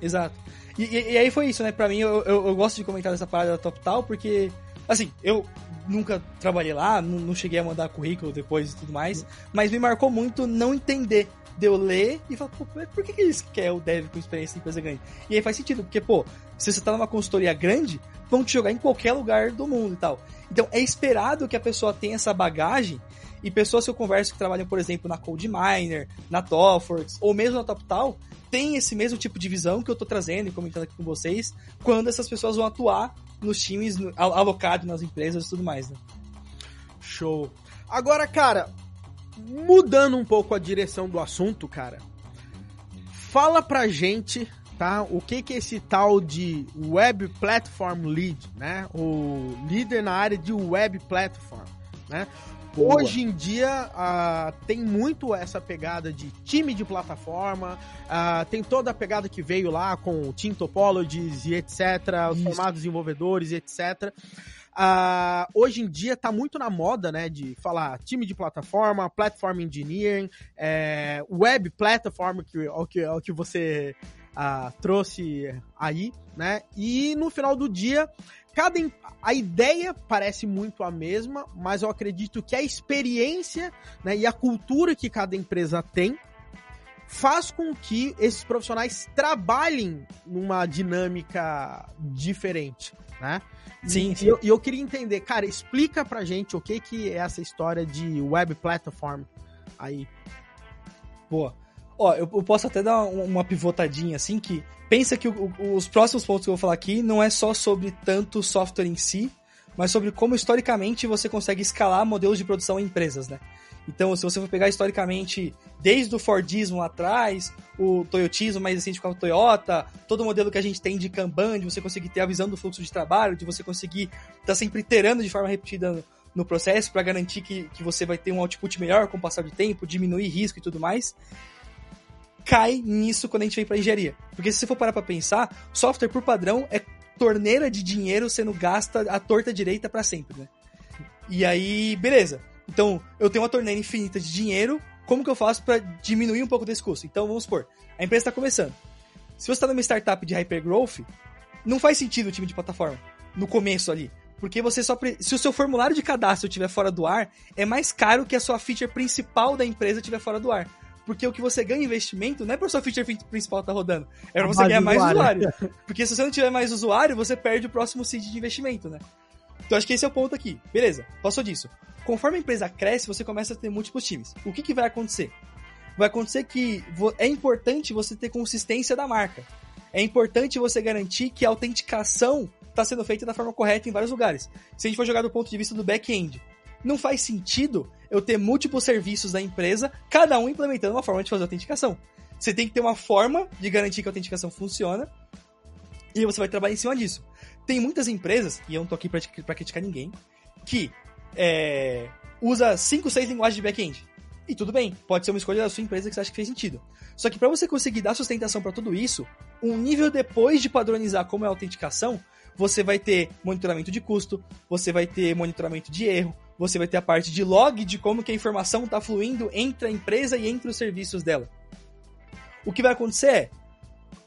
Exato. E, e, e aí foi isso, né? Pra mim, eu, eu, eu, gosto de comentar essa parada da Top Tal, porque, assim, eu nunca trabalhei lá, não, não cheguei a mandar currículo depois e tudo mais, mas me marcou muito não entender de eu ler e falar, pô, por que, que eles querem o dev com experiência em empresa grande? E aí faz sentido, porque, pô, se você tá numa consultoria grande, vão te jogar em qualquer lugar do mundo e tal. Então é esperado que a pessoa tenha essa bagagem e pessoas que eu converso que trabalham, por exemplo, na CodeMiner, na Topworks, ou mesmo na TopTal, tem esse mesmo tipo de visão que eu tô trazendo e comentando aqui com vocês, quando essas pessoas vão atuar nos times alocados nas empresas e tudo mais, né? Show. Agora, cara, mudando um pouco a direção do assunto, cara, fala pra gente, tá? O que que é esse tal de Web Platform Lead, né? O líder na área de Web Platform, né? Boa. Hoje em dia uh, tem muito essa pegada de time de plataforma, uh, tem toda a pegada que veio lá com Team Topologies e etc, os formados desenvolvedores e etc. Uh, hoje em dia tá muito na moda, né, de falar time de plataforma, platform engineering, é, web platform, que é o que, é o que você uh, trouxe aí, né? E no final do dia, cada a ideia parece muito a mesma, mas eu acredito que a experiência né, e a cultura que cada empresa tem faz com que esses profissionais trabalhem numa dinâmica diferente. Né? Sim, e, sim. Eu, eu queria entender, cara, explica pra gente o que que é essa história de web platform aí. Boa. Ó, eu, eu posso até dar um- uma pivotadinha assim que pensa que o- o- os próximos pontos que eu vou falar aqui não é só sobre tanto o software em si, mas sobre como historicamente você consegue escalar modelos de produção em empresas, né? Então, se você for pegar historicamente desde o Fordismo lá atrás, o Toyotismo mais recente com a Toyota, todo o modelo que a gente tem de Kanban, de você conseguir ter a visão do fluxo de trabalho, de você conseguir estar sempre iterando de forma repetida no, processo para garantir que, que você vai ter um output melhor com o passar do tempo, diminuir risco e tudo mais cai nisso quando a gente vem pra engenharia. Porque se você for parar pra pensar, software por padrão é torneira de dinheiro sendo gasta à torta direita pra sempre, né? E aí, beleza. Então, eu tenho uma torneira infinita de dinheiro, como que eu faço pra diminuir um pouco desse custo? Então, vamos supor, a empresa está começando. Se você está numa startup de hypergrowth, não faz sentido o time de plataforma no começo ali. Porque você só. pre- Se o seu formulário de cadastro estiver fora do ar, é mais caro que a sua feature principal da empresa estiver fora do ar. Porque o que você ganha em investimento não é para sua feature principal estar rodando, é pra você ganhar mais usuário. Porque se você não tiver mais usuário, você perde o próximo seed de investimento, né? Então acho que esse é o ponto aqui. Beleza, passou disso. Conforme a empresa cresce, você começa a ter múltiplos times. O que, que vai acontecer? Vai acontecer que é importante você ter consistência da marca. É importante você garantir que a autenticação está sendo feita da forma correta em vários lugares. Se a gente for jogar do ponto de vista do back-end, não faz sentido eu ter múltiplos serviços da empresa, cada um implementando uma forma de fazer autenticação. Você tem que ter uma forma de garantir que a autenticação funciona e você vai trabalhar em cima disso. Tem muitas empresas, e eu não tô aqui pra, pra criticar ninguém, que é, usa 5, 6 linguagens de back-end. E tudo bem, pode ser uma escolha da sua empresa que você acha que fez sentido. Só que para você conseguir dar sustentação para tudo isso, um nível depois de padronizar como é a autenticação, você vai ter monitoramento de custo, você vai ter monitoramento de erro, você vai ter a parte de log de como que a informação está fluindo entre a empresa e entre os serviços dela. O que vai acontecer é,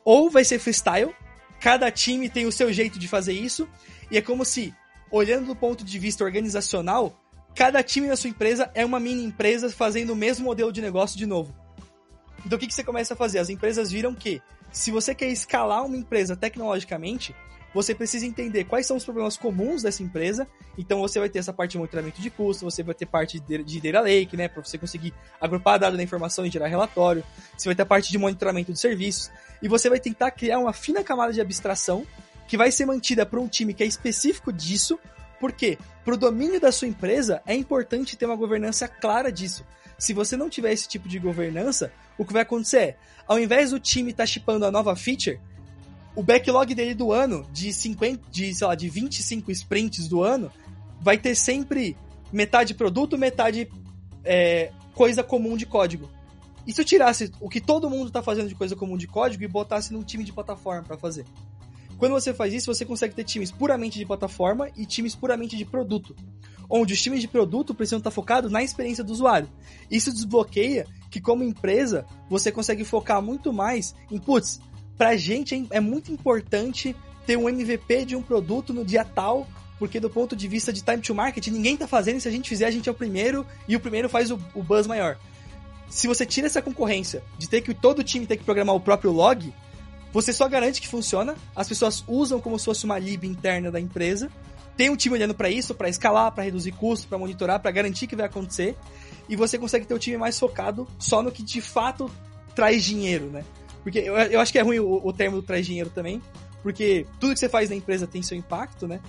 ou vai ser freestyle, cada time tem o seu jeito de fazer isso, e é como se, olhando do ponto de vista organizacional, cada time na sua empresa é uma mini empresa fazendo o mesmo modelo de negócio de novo. Então o que, que você começa a fazer? As empresas viram que, se você quer escalar uma empresa tecnologicamente, você precisa entender quais são os problemas comuns dessa empresa. Então você vai ter essa parte de monitoramento de custo, você vai ter parte de data lake, né, para você conseguir agrupar dados da informação e gerar relatório. Você vai ter a parte de monitoramento de serviços e você vai tentar criar uma fina camada de abstração que vai ser mantida por um time que é específico disso. Porque para o domínio da sua empresa é importante ter uma governança clara disso. Se você não tiver esse tipo de governança, o que vai acontecer é, ao invés do time estar tá chipando a nova feature, o backlog dele do ano, de 50, de, sei lá, de 25 sprints do ano, vai ter sempre metade produto, metade é, coisa comum de código. E se eu tirasse o que todo mundo está fazendo de coisa comum de código e botasse num time de plataforma para fazer? Quando você faz isso, você consegue ter times puramente de plataforma e times puramente de produto. Onde os times de produto precisam estar focados na experiência do usuário. Isso desbloqueia que, como empresa, você consegue focar muito mais em, putz, pra gente é, é muito importante ter um MVP de um produto no dia tal, porque do ponto de vista de time to market, ninguém tá fazendo, e se a gente fizer, a gente é o primeiro, e o primeiro faz o, o buzz maior. Se você tira essa concorrência de ter que todo time ter que programar o próprio log, você só garante que funciona, as pessoas usam como se fosse uma lib interna da empresa, tem um time olhando para isso, para escalar, para reduzir custo, para monitorar, para garantir que vai acontecer, e você consegue ter o time mais focado só no que de fato traz dinheiro, né? Porque eu, eu acho que é ruim o, o termo do traz dinheiro também, porque tudo que você faz na empresa tem seu impacto, né?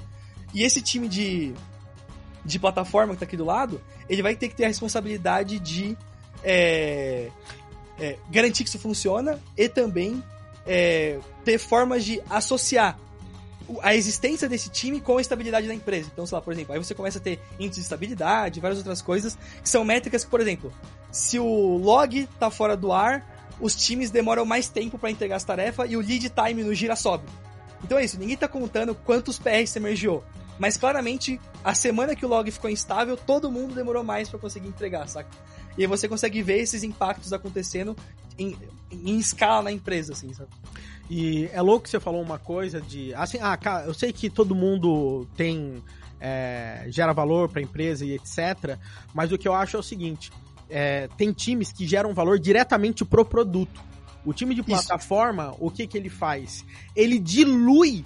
E esse time de, de plataforma que tá aqui do lado, ele vai ter que ter a responsabilidade de é, é, garantir que isso funciona e também é, ter formas de associar a existência desse time com a estabilidade da empresa. Então, sei lá, por exemplo, aí você começa a ter índice de estabilidade, várias outras coisas, que são métricas que, por exemplo, se o log tá fora do ar, os times demoram mais tempo para entregar as tarefas e o lead time no gira sobe. Então é isso, ninguém tá contando quantos PR você mergeou. Mas claramente, a semana que o log ficou instável, todo mundo demorou mais para conseguir entregar, saca? E aí você consegue ver esses impactos acontecendo em, em escala na empresa, assim, sabe? E é louco que você falou uma coisa de. Assim, ah, cara, eu sei que todo mundo tem. É, gera valor para a empresa e etc. Mas o que eu acho é o seguinte: é, tem times que geram valor diretamente pro produto. O time de plataforma, Isso. o que, que ele faz? Ele dilui,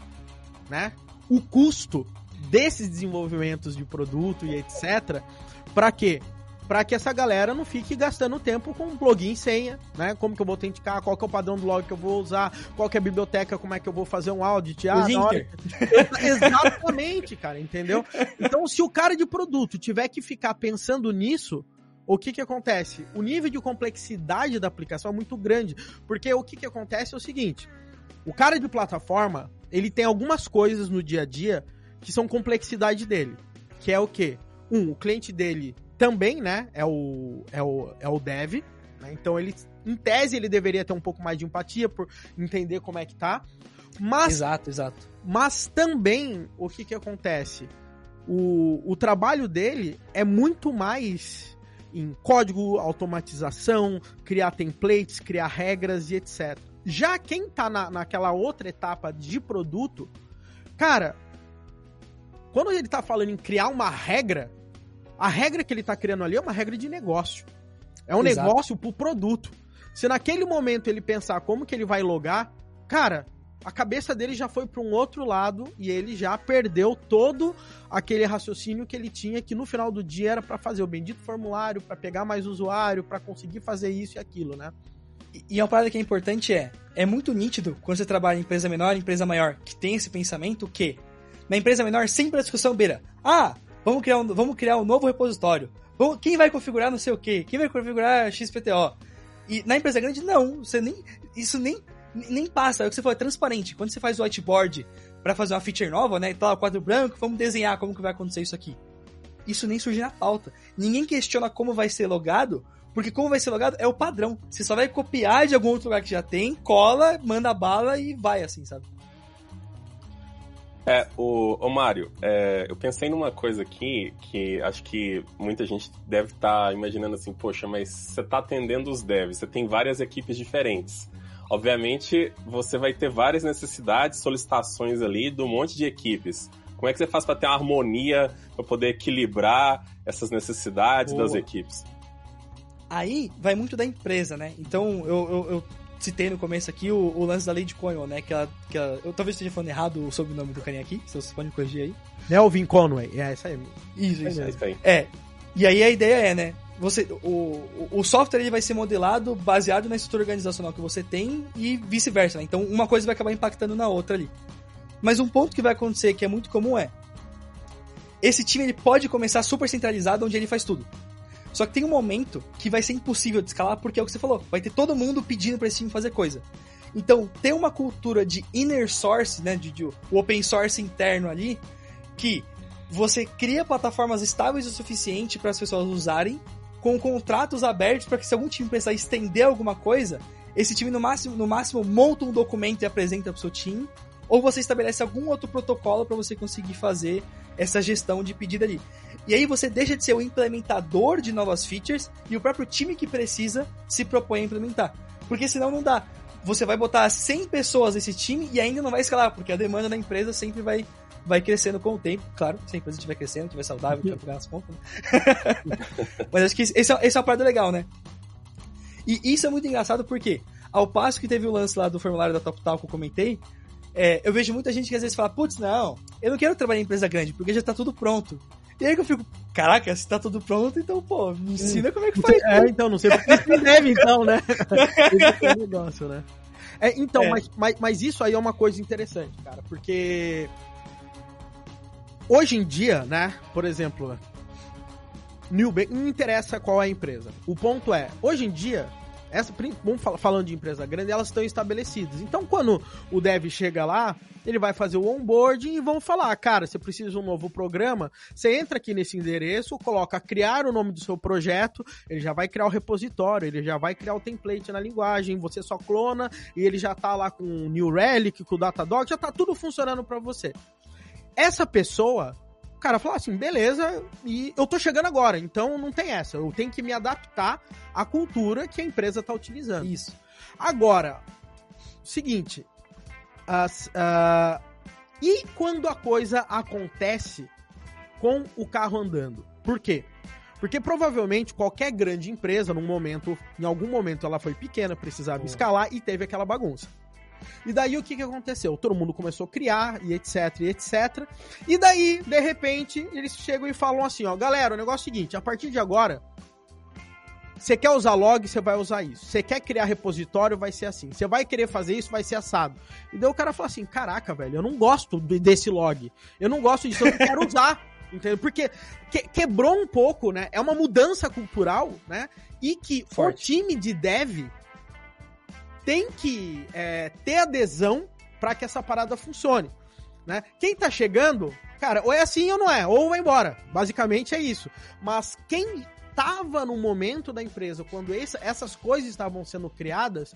né? o custo desses desenvolvimentos de produto e etc. Para quê? Para que essa galera não fique gastando tempo com login e senha, né? Como que eu vou autenticar, qual que é o padrão do log que eu vou usar, qual que é a biblioteca, como é que eu vou fazer um audit. Ah, hora... Exatamente, cara, entendeu? Então, se o cara de produto tiver que ficar pensando nisso, o que que acontece? O nível de complexidade da aplicação é muito grande, porque o que que acontece é o seguinte, o cara de plataforma, ele tem algumas coisas no dia a dia que são complexidade dele, que é o quê? Um, o cliente dele também, né, é o, é o, é o dev, né? então ele, em tese, ele deveria ter um pouco mais de empatia por entender como é que tá, mas... Exato, exato. Mas também, o que que acontece? O, o trabalho dele é muito mais em código, automatização, criar templates, criar regras e etc. Já quem tá na, naquela outra etapa de produto, cara, quando ele tá falando em criar uma regra, a regra que ele tá criando ali é uma regra de negócio. É um Exato. negócio pro produto. Se naquele momento ele pensar como que ele vai logar, cara, a cabeça dele já foi para um outro lado e ele já perdeu todo aquele raciocínio que ele tinha que no final do dia era para fazer o bendito formulário, para pegar mais usuário, para conseguir fazer isso e aquilo, né? E- E uma parada que é importante é, é muito nítido quando você trabalha em empresa menor, empresa maior, que tem esse pensamento que na empresa menor sempre a discussão beira, ah, vamos criar um, vamos criar um novo repositório. Vamos- quem vai configurar não sei o que? Quem vai configurar XPTO? E na empresa grande não, você nem isso nem nem passa, é o que você falou, é transparente. Quando você faz o whiteboard pra fazer uma feature nova, né, tá lá o quadro branco, vamos desenhar como que vai acontecer isso aqui. Isso nem surge na pauta. Ninguém questiona como vai ser logado, porque como vai ser logado é o padrão. Você só vai copiar de algum outro lugar que já tem, cola, manda bala e vai assim, sabe? É, o, o Mário, é, eu pensei numa coisa aqui que acho que muita gente deve estar imaginando assim, poxa, mas você está atendendo os devs, você tem várias equipes diferentes. Obviamente, você vai ter várias necessidades, solicitações ali de um monte de equipes. Como é que você faz para ter uma harmonia, para poder equilibrar essas necessidades Boa. das equipes? Aí vai muito da empresa, né? Então eu, eu, eu citei no começo aqui o, o lance da lei de Conway, né? Que ela, que ela- eu talvez esteja falando errado sobre o nome do carinha aqui, se vocês podem me corrigir aí. Melvin Conway, é isso aí. Isso, isso. É isso aí. É. E aí a ideia é, né? Você, o, o- software ele vai ser modelado baseado na estrutura organizacional que você tem e vice-versa, né? Então uma coisa vai acabar impactando na outra ali. Mas um ponto que vai acontecer que é muito comum é esse time ele pode começar super centralizado onde ele faz tudo. Só que tem um momento que vai ser impossível de escalar porque é o que você falou, vai ter todo mundo pedindo para esse time fazer coisa. Então, ter uma cultura de inner source, né, de, de o open source interno ali, que você cria plataformas estáveis o suficiente para as pessoas usarem, com contratos abertos para que se algum time precisar estender alguma coisa, esse time no máximo, no máximo monta um documento e apresenta para o seu time, ou você estabelece algum outro protocolo para você conseguir fazer essa gestão de pedido ali. E aí você deixa de ser o implementador de novas features e o próprio time que precisa se propõe a implementar. Porque senão não dá. Você vai botar 100 pessoas nesse time e ainda não vai escalar, porque a demanda da empresa sempre vai, vai crescendo com o tempo. Claro, se a empresa estiver crescendo, estiver saudável, estiver pagando as contas. Né? Mas acho que esse é, esse é uma parte legal, né? E isso é muito engraçado porque, ao passo que teve o lance lá do formulário da Top Talk que eu comentei, é, eu vejo muita gente que às vezes fala, putz, não, eu não quero trabalhar em empresa grande, porque já tá tudo pronto. E aí que eu fico, caraca, se tá tudo pronto, então, pô, me ensina como é que faz. É, então, não sei porque você deve, então, né? Esse é o negócio, né? É, então, É. Mas, mas, mas isso aí é uma coisa interessante, cara, porque hoje em dia, né, por exemplo, Newbank, não interessa qual é a empresa. O ponto é, hoje em dia, essa, vamos falando de empresa grande, elas estão estabelecidas. Então, quando o dev chega lá, ele vai fazer o onboarding e vão falar, cara, você precisa de um novo programa, você entra aqui nesse endereço, coloca criar o nome do seu projeto, ele já vai criar o repositório, ele já vai criar o template na linguagem, você só clona e ele já tá lá com o New Relic, com o Datadog, já tá tudo funcionando para você. Essa pessoa, o cara fala assim, beleza, e eu tô chegando agora, então não tem essa, eu tenho que me adaptar à cultura que a empresa tá utilizando. Isso. Agora, seguinte. as- ah, e quando a coisa acontece com o carro andando? Por quê? Porque provavelmente qualquer grande empresa, num momento, em algum momento ela foi pequena, precisava Boa. escalar e teve aquela bagunça. E daí o que, que aconteceu? Todo mundo começou a criar, e etc, e etc. E daí, de repente, eles chegam e falam assim, ó, galera, o negócio é o seguinte, a partir de agora, você quer usar log, você vai usar isso. Você quer criar repositório, vai ser assim. Você vai querer fazer isso, vai ser assado. E daí o cara fala assim: caraca, velho, eu não gosto desse log. Eu não gosto disso, eu não quero usar. Entendeu? Porque que, quebrou um pouco, né? É uma mudança cultural, né? E que Forte. o time de dev tem que é, ter adesão para que essa parada funcione. Né? Quem tá chegando, cara, ou é assim ou não é, ou vai embora. Basicamente é isso. Mas quem tava no momento da empresa, quando essas coisas estavam sendo criadas,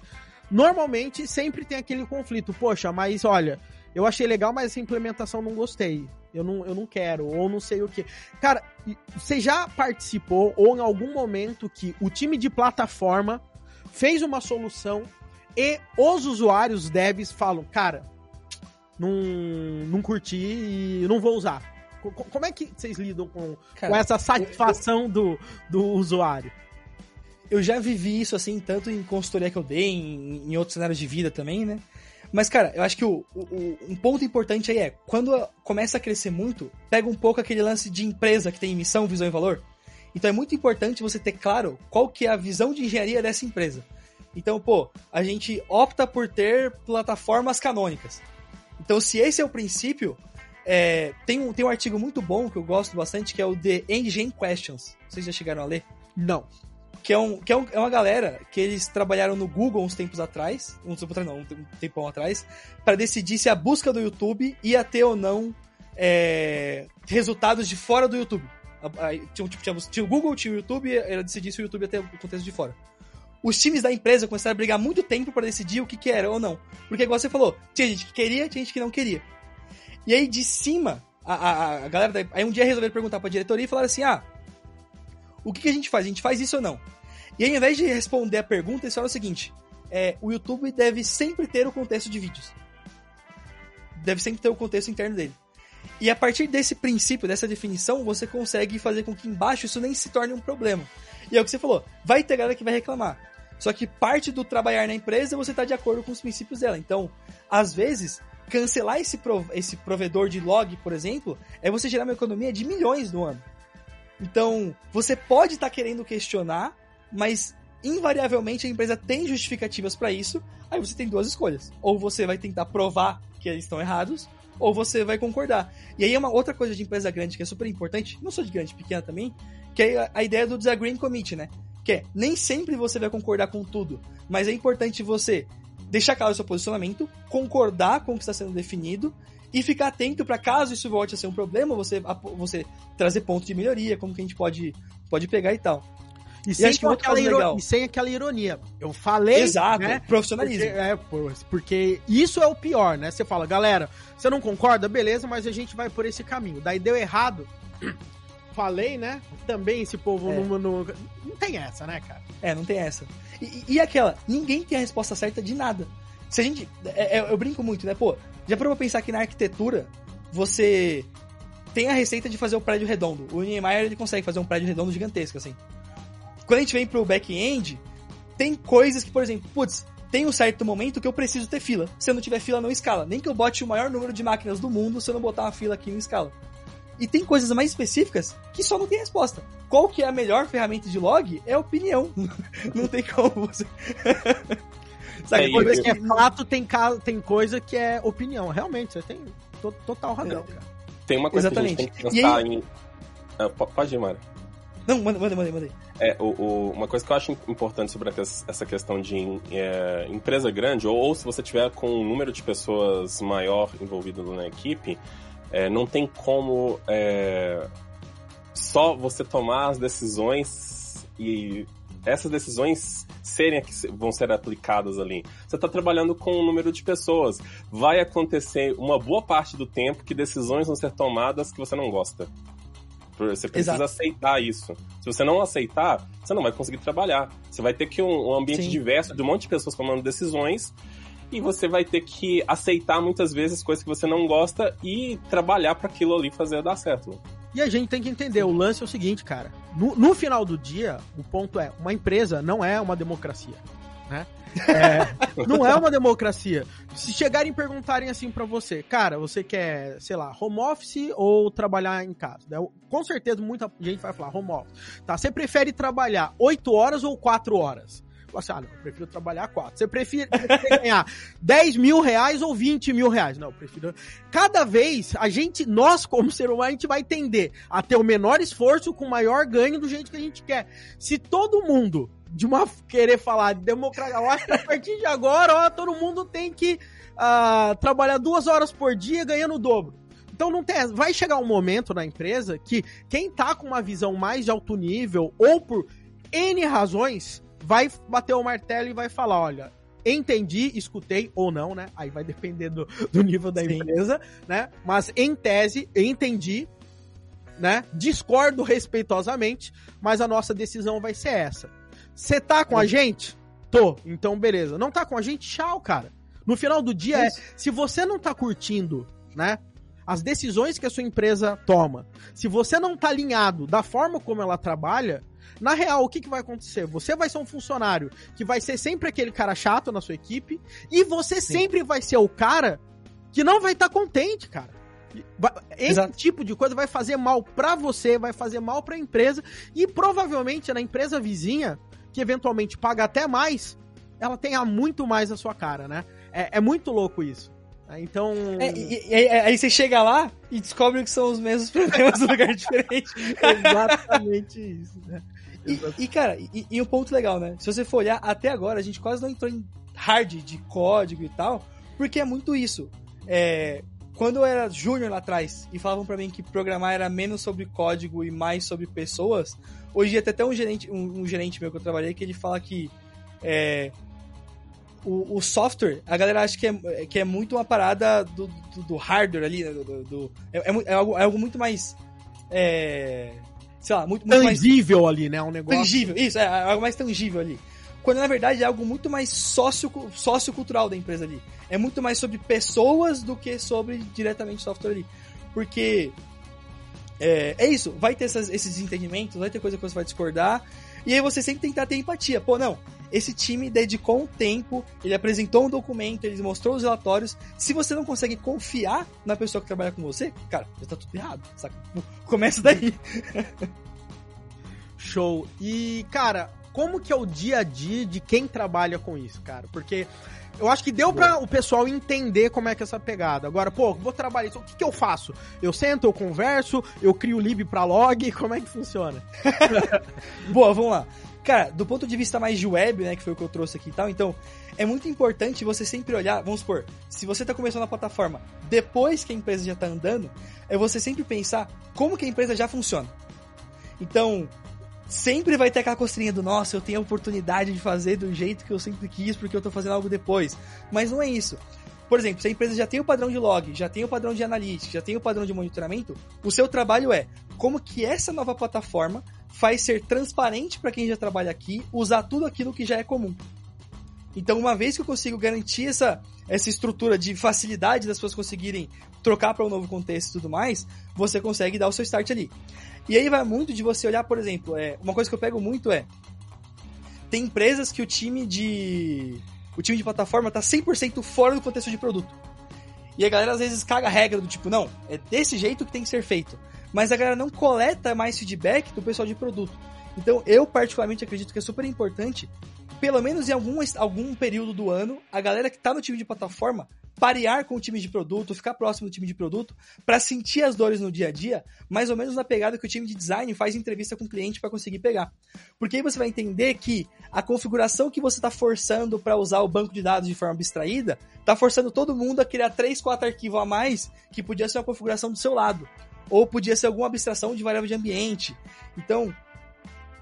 normalmente sempre tem aquele conflito. Poxa, mas olha, eu achei legal, mas essa implementação não gostei. Eu não, eu não quero, ou não sei o que. Cara, você já participou, ou em algum momento, que o time de plataforma fez uma solução e os usuários devs falam, cara, não, não curti e não vou usar. Como é que vocês lidam com, Cara, com essa satisfação eu, do, do usuário? Eu já vivi isso, assim, tanto em consultoria que eu dei, em, em outros cenários de vida também, né? Mas, cara, eu acho que o, o, um ponto importante aí é, quando começa a crescer muito, pega um pouco aquele lance de empresa que tem missão, visão e valor. Então é muito importante você ter claro qual que é a visão de engenharia dessa empresa. Então, pô, a gente opta por ter plataformas canônicas. Então, se esse é o princípio, é, tem, um, tem um artigo muito bom que eu gosto bastante, que é o The Engine Questions. Vocês já chegaram a ler? Não. Que, é, um, que é, um, é uma galera que eles trabalharam no Google uns tempos atrás, uns tempos atrás não, um tempão atrás, para decidir se a busca do YouTube ia ter ou não é, resultados de fora do YouTube. Tinha, tipo, tinha, tinha o Google, tinha o YouTube, era decidir se o YouTube ia ter o contexto de fora os times da empresa começaram a brigar muito tempo para decidir o que, que era ou não. Porque, igual você falou, tinha gente que queria, tinha gente que não queria. E aí, de cima, a, a, a galera. Da... Aí um dia resolveram perguntar pra diretoria e falaram assim: ah, o que, que a gente faz? A gente faz isso ou não? E aí, ao invés de responder a pergunta, eles falaram o seguinte: é, o YouTube deve sempre ter o contexto de vídeos. Deve sempre ter o contexto interno dele. E a partir desse princípio, dessa definição, você consegue fazer com que embaixo isso nem se torne um problema. E é o que você falou: vai ter galera que vai reclamar. Só que parte do trabalhar na empresa você está de acordo com os princípios dela. Então, às vezes, cancelar esse, esse provedor de log, por exemplo, é você gerar uma economia de milhões no ano. Então, você pode estar tá querendo questionar, mas invariavelmente a empresa tem justificativas para isso. Aí você tem duas escolhas. Ou você vai tentar provar que eles estão errados, ou você vai concordar. E aí é uma outra coisa de empresa grande que é super importante, não sou de grande, pequena também, que é a ideia do disagreeing committee, né? Que é, nem sempre você vai concordar com tudo, mas é importante você deixar claro o seu posicionamento, concordar com o que está sendo definido e ficar atento para caso isso volte a ser um problema, você, você trazer pontos de melhoria, como que a gente pode, pode pegar e tal. E, e sem, aquela iro... e sem aquela ironia. Eu falei. Exato, né? profissionalismo. Porque, é, porque isso é o pior, né? Você fala, galera, você não concorda? Beleza, mas a gente vai por esse caminho. Daí deu errado. Falei, né? Também esse povo é. não, não, não tem essa, né, cara? É, não tem essa. E, e aquela, ninguém tem a resposta certa de nada. Se a gente. É, é, eu brinco muito, né? Pô, já parou pra pensar que na arquitetura você tem a receita de fazer o prédio redondo. O Niemeyer ele consegue fazer um prédio redondo gigantesco, assim. Quando a gente vem pro back-end, tem coisas que, por exemplo, putz, tem um certo momento que eu preciso ter fila. Se eu não tiver fila, não escala. Nem que eu bote o maior número de máquinas do mundo, se eu não botar uma fila aqui, não escala. E tem coisas mais específicas que só não tem resposta. Qual que é a melhor ferramenta de log? É opinião. não tem como você. Sabe, é, coisa que é fato, tem, tem coisa que é opinião. Realmente, você tem total razão, é. cara. Tem uma coisa Exatamente. que a gente tem que pensar aí... em. Ah, pode ir, Mário. Não, manda, manda, manda, manda. É, o, o, uma coisa que eu acho importante sobre essa questão de é, empresa grande, ou, ou, se você tiver com um número de pessoas maior envolvido na equipe, é, não tem como é, só você tomar as decisões e essas decisões serem que vão ser aplicadas ali. Você está trabalhando com um número de pessoas. Vai acontecer uma boa parte do tempo que decisões vão ser tomadas que você não gosta. Você precisa Exato. aceitar isso. Se você não aceitar, você não vai conseguir trabalhar. Você vai ter que um, um ambiente Sim. diverso de um monte de pessoas tomando decisões e você vai ter que aceitar muitas vezes coisas que você não gosta e trabalhar para aquilo ali fazer dar certo. E a gente tem que entender, o lance é o seguinte, cara. No, no, final do dia, o ponto é, uma empresa não é uma democracia. né? É, não é uma democracia. Se chegarem e perguntarem assim para você, cara, você quer, sei lá, home office ou trabalhar em casa? Né? Com certeza muita gente vai falar home office. Tá? Você prefere trabalhar 8 horas ou 4 horas? Assim, ah, não, eu prefiro trabalhar 4. Você prefere ganhar 10 mil reais ou 20 mil reais? Não, eu prefiro. Cada vez, a gente, nós como ser humano, a gente vai tender a ter o menor esforço com o maior ganho do jeito que a gente quer. Se todo mundo de uma querer falar de democracia. Eu acho que a partir de agora, ó, todo mundo tem que uh, trabalhar duas horas por dia ganhando o dobro. Então não tem, vai chegar um momento na empresa que quem tá com uma visão mais de alto nível ou por N razões vai bater o martelo e vai falar, olha, entendi, escutei ou não, né? Aí vai depender do, do nível da Sim. empresa, né? Mas em tese, entendi, né? Discordo respeitosamente, mas a nossa decisão vai ser essa. Você tá com a gente? Tô. Então, beleza. Não tá com a gente? Tchau, cara. No final do dia é, se você não tá curtindo, né? As decisões que a sua empresa toma, se você não tá alinhado da forma como ela trabalha, na real, o que, que vai acontecer? Você vai ser um funcionário que vai ser sempre aquele cara chato na sua equipe, e você Sim. sempre vai ser o cara que não vai estar tá contente, cara. Esse Exato. tipo de coisa vai fazer mal para você, vai fazer mal para a empresa e provavelmente na empresa vizinha que eventualmente paga até mais, ela tenha muito mais a sua cara, né? É, é muito louco isso. É, então. É, e, e, aí você chega lá e descobre que são os mesmos problemas no lugar diferente. Exatamente isso, né? E, e cara, e, e um ponto legal, né? Se você for olhar, até agora a gente quase não entrou em hard de código e tal, porque é muito isso. É, quando eu era júnior lá atrás e falavam para mim que programar era menos sobre código e mais sobre pessoas, hoje até até um gerente, um, um, gerente meu que eu trabalhei que ele fala que é, o, o, software, a galera acha que é, que é muito uma parada do, do, do hardware ali, né? do, do é, é, é, algo, é algo muito mais é, sei lá, muito, muito tangível mais, ali, né? Um negócio. Tangível, isso, é, é algo mais tangível ali quando na verdade é algo muito mais socio, sociocultural da empresa ali. É muito mais sobre pessoas do que sobre diretamente software ali. Porque é, é isso, vai ter essas, esses desentendimentos, vai ter coisa que você vai discordar, e aí você sempre tentar ter empatia. Pô, não, esse time dedicou um tempo, ele apresentou um documento, ele mostrou os relatórios. Se você não consegue confiar na pessoa que trabalha com você, cara, já tá tudo errado, saca? Começa daí. Show. E, cara, como que é o dia a dia de quem trabalha com isso, cara? Porque eu acho que deu para o pessoal entender como é que é essa pegada. Agora, pô, vou trabalhar isso, o que, que eu faço? Eu sento, eu converso, eu crio lib para log, como é que funciona? Boa, vamos lá. Cara, do ponto de vista mais de web, né, que foi o que eu trouxe aqui e tal, então, é muito importante você sempre olhar, vamos supor, se você está começando a plataforma depois que a empresa já está andando, é você sempre pensar como que a empresa já funciona. Então, sempre vai ter aquela costrinha do nossa, eu tenho a oportunidade de fazer do jeito que eu sempre quis porque eu tô fazendo algo depois. Mas não é isso. Por exemplo, se a empresa já tem o padrão de log, já tem o padrão de analytics, já tem o padrão de monitoramento, o seu trabalho é como que essa nova plataforma faz ser transparente para quem já trabalha aqui, usar tudo aquilo que já é comum. Então, uma vez que eu consigo garantir essa, essa estrutura de facilidade das pessoas conseguirem trocar para um novo contexto e tudo mais, você consegue dar o seu start ali. E aí vai muito de você olhar, por exemplo, é, uma coisa que eu pego muito é tem empresas que o time de o time de plataforma tá 100% fora do contexto de produto. E a galera às vezes caga a regra do tipo, não, é desse jeito que tem que ser feito. Mas a galera não coleta mais feedback do pessoal de produto. Então, eu particularmente acredito que é super importante, pelo menos em algum, algum período do ano, a galera que tá no time de plataforma parear com o time de produto, ficar próximo do time de produto, para sentir as dores no dia a dia, mais ou menos na pegada que o time de design faz entrevista com o cliente para conseguir pegar. Porque aí você vai entender que a configuração que você está forçando para usar o banco de dados de forma abstraída, está forçando todo mundo a criar 3, 4 arquivos a mais que podia ser uma configuração do seu lado. Ou podia ser alguma abstração de variável de ambiente. Então,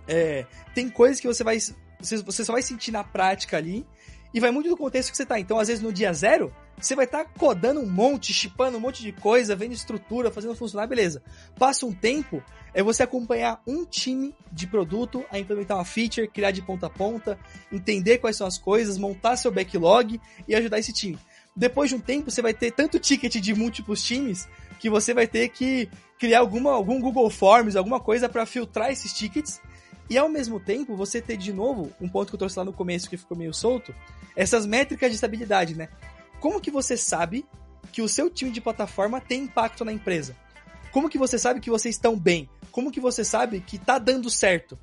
é, tem coisas que você vai. Você só vai sentir na prática ali. E vai muito do contexto que você está. Então, às vezes, no dia zero, você vai estar tá codando um monte, chipando um monte de coisa, vendo estrutura, fazendo funcionar, beleza. Passa um tempo, é você acompanhar um time de produto a implementar uma feature, criar de ponta a ponta, entender quais são as coisas, montar seu backlog e ajudar esse time. Depois de um tempo, você vai ter tanto ticket de múltiplos times que você vai ter que criar alguma, algum Google Forms, alguma coisa para filtrar esses tickets E ao mesmo tempo, você ter de novo, um ponto que eu trouxe lá no começo que ficou meio solto, essas métricas de estabilidade, né? Como que você sabe que o seu time de plataforma tem impacto na empresa? Como que você sabe que vocês estão bem? Como que você sabe que tá dando certo?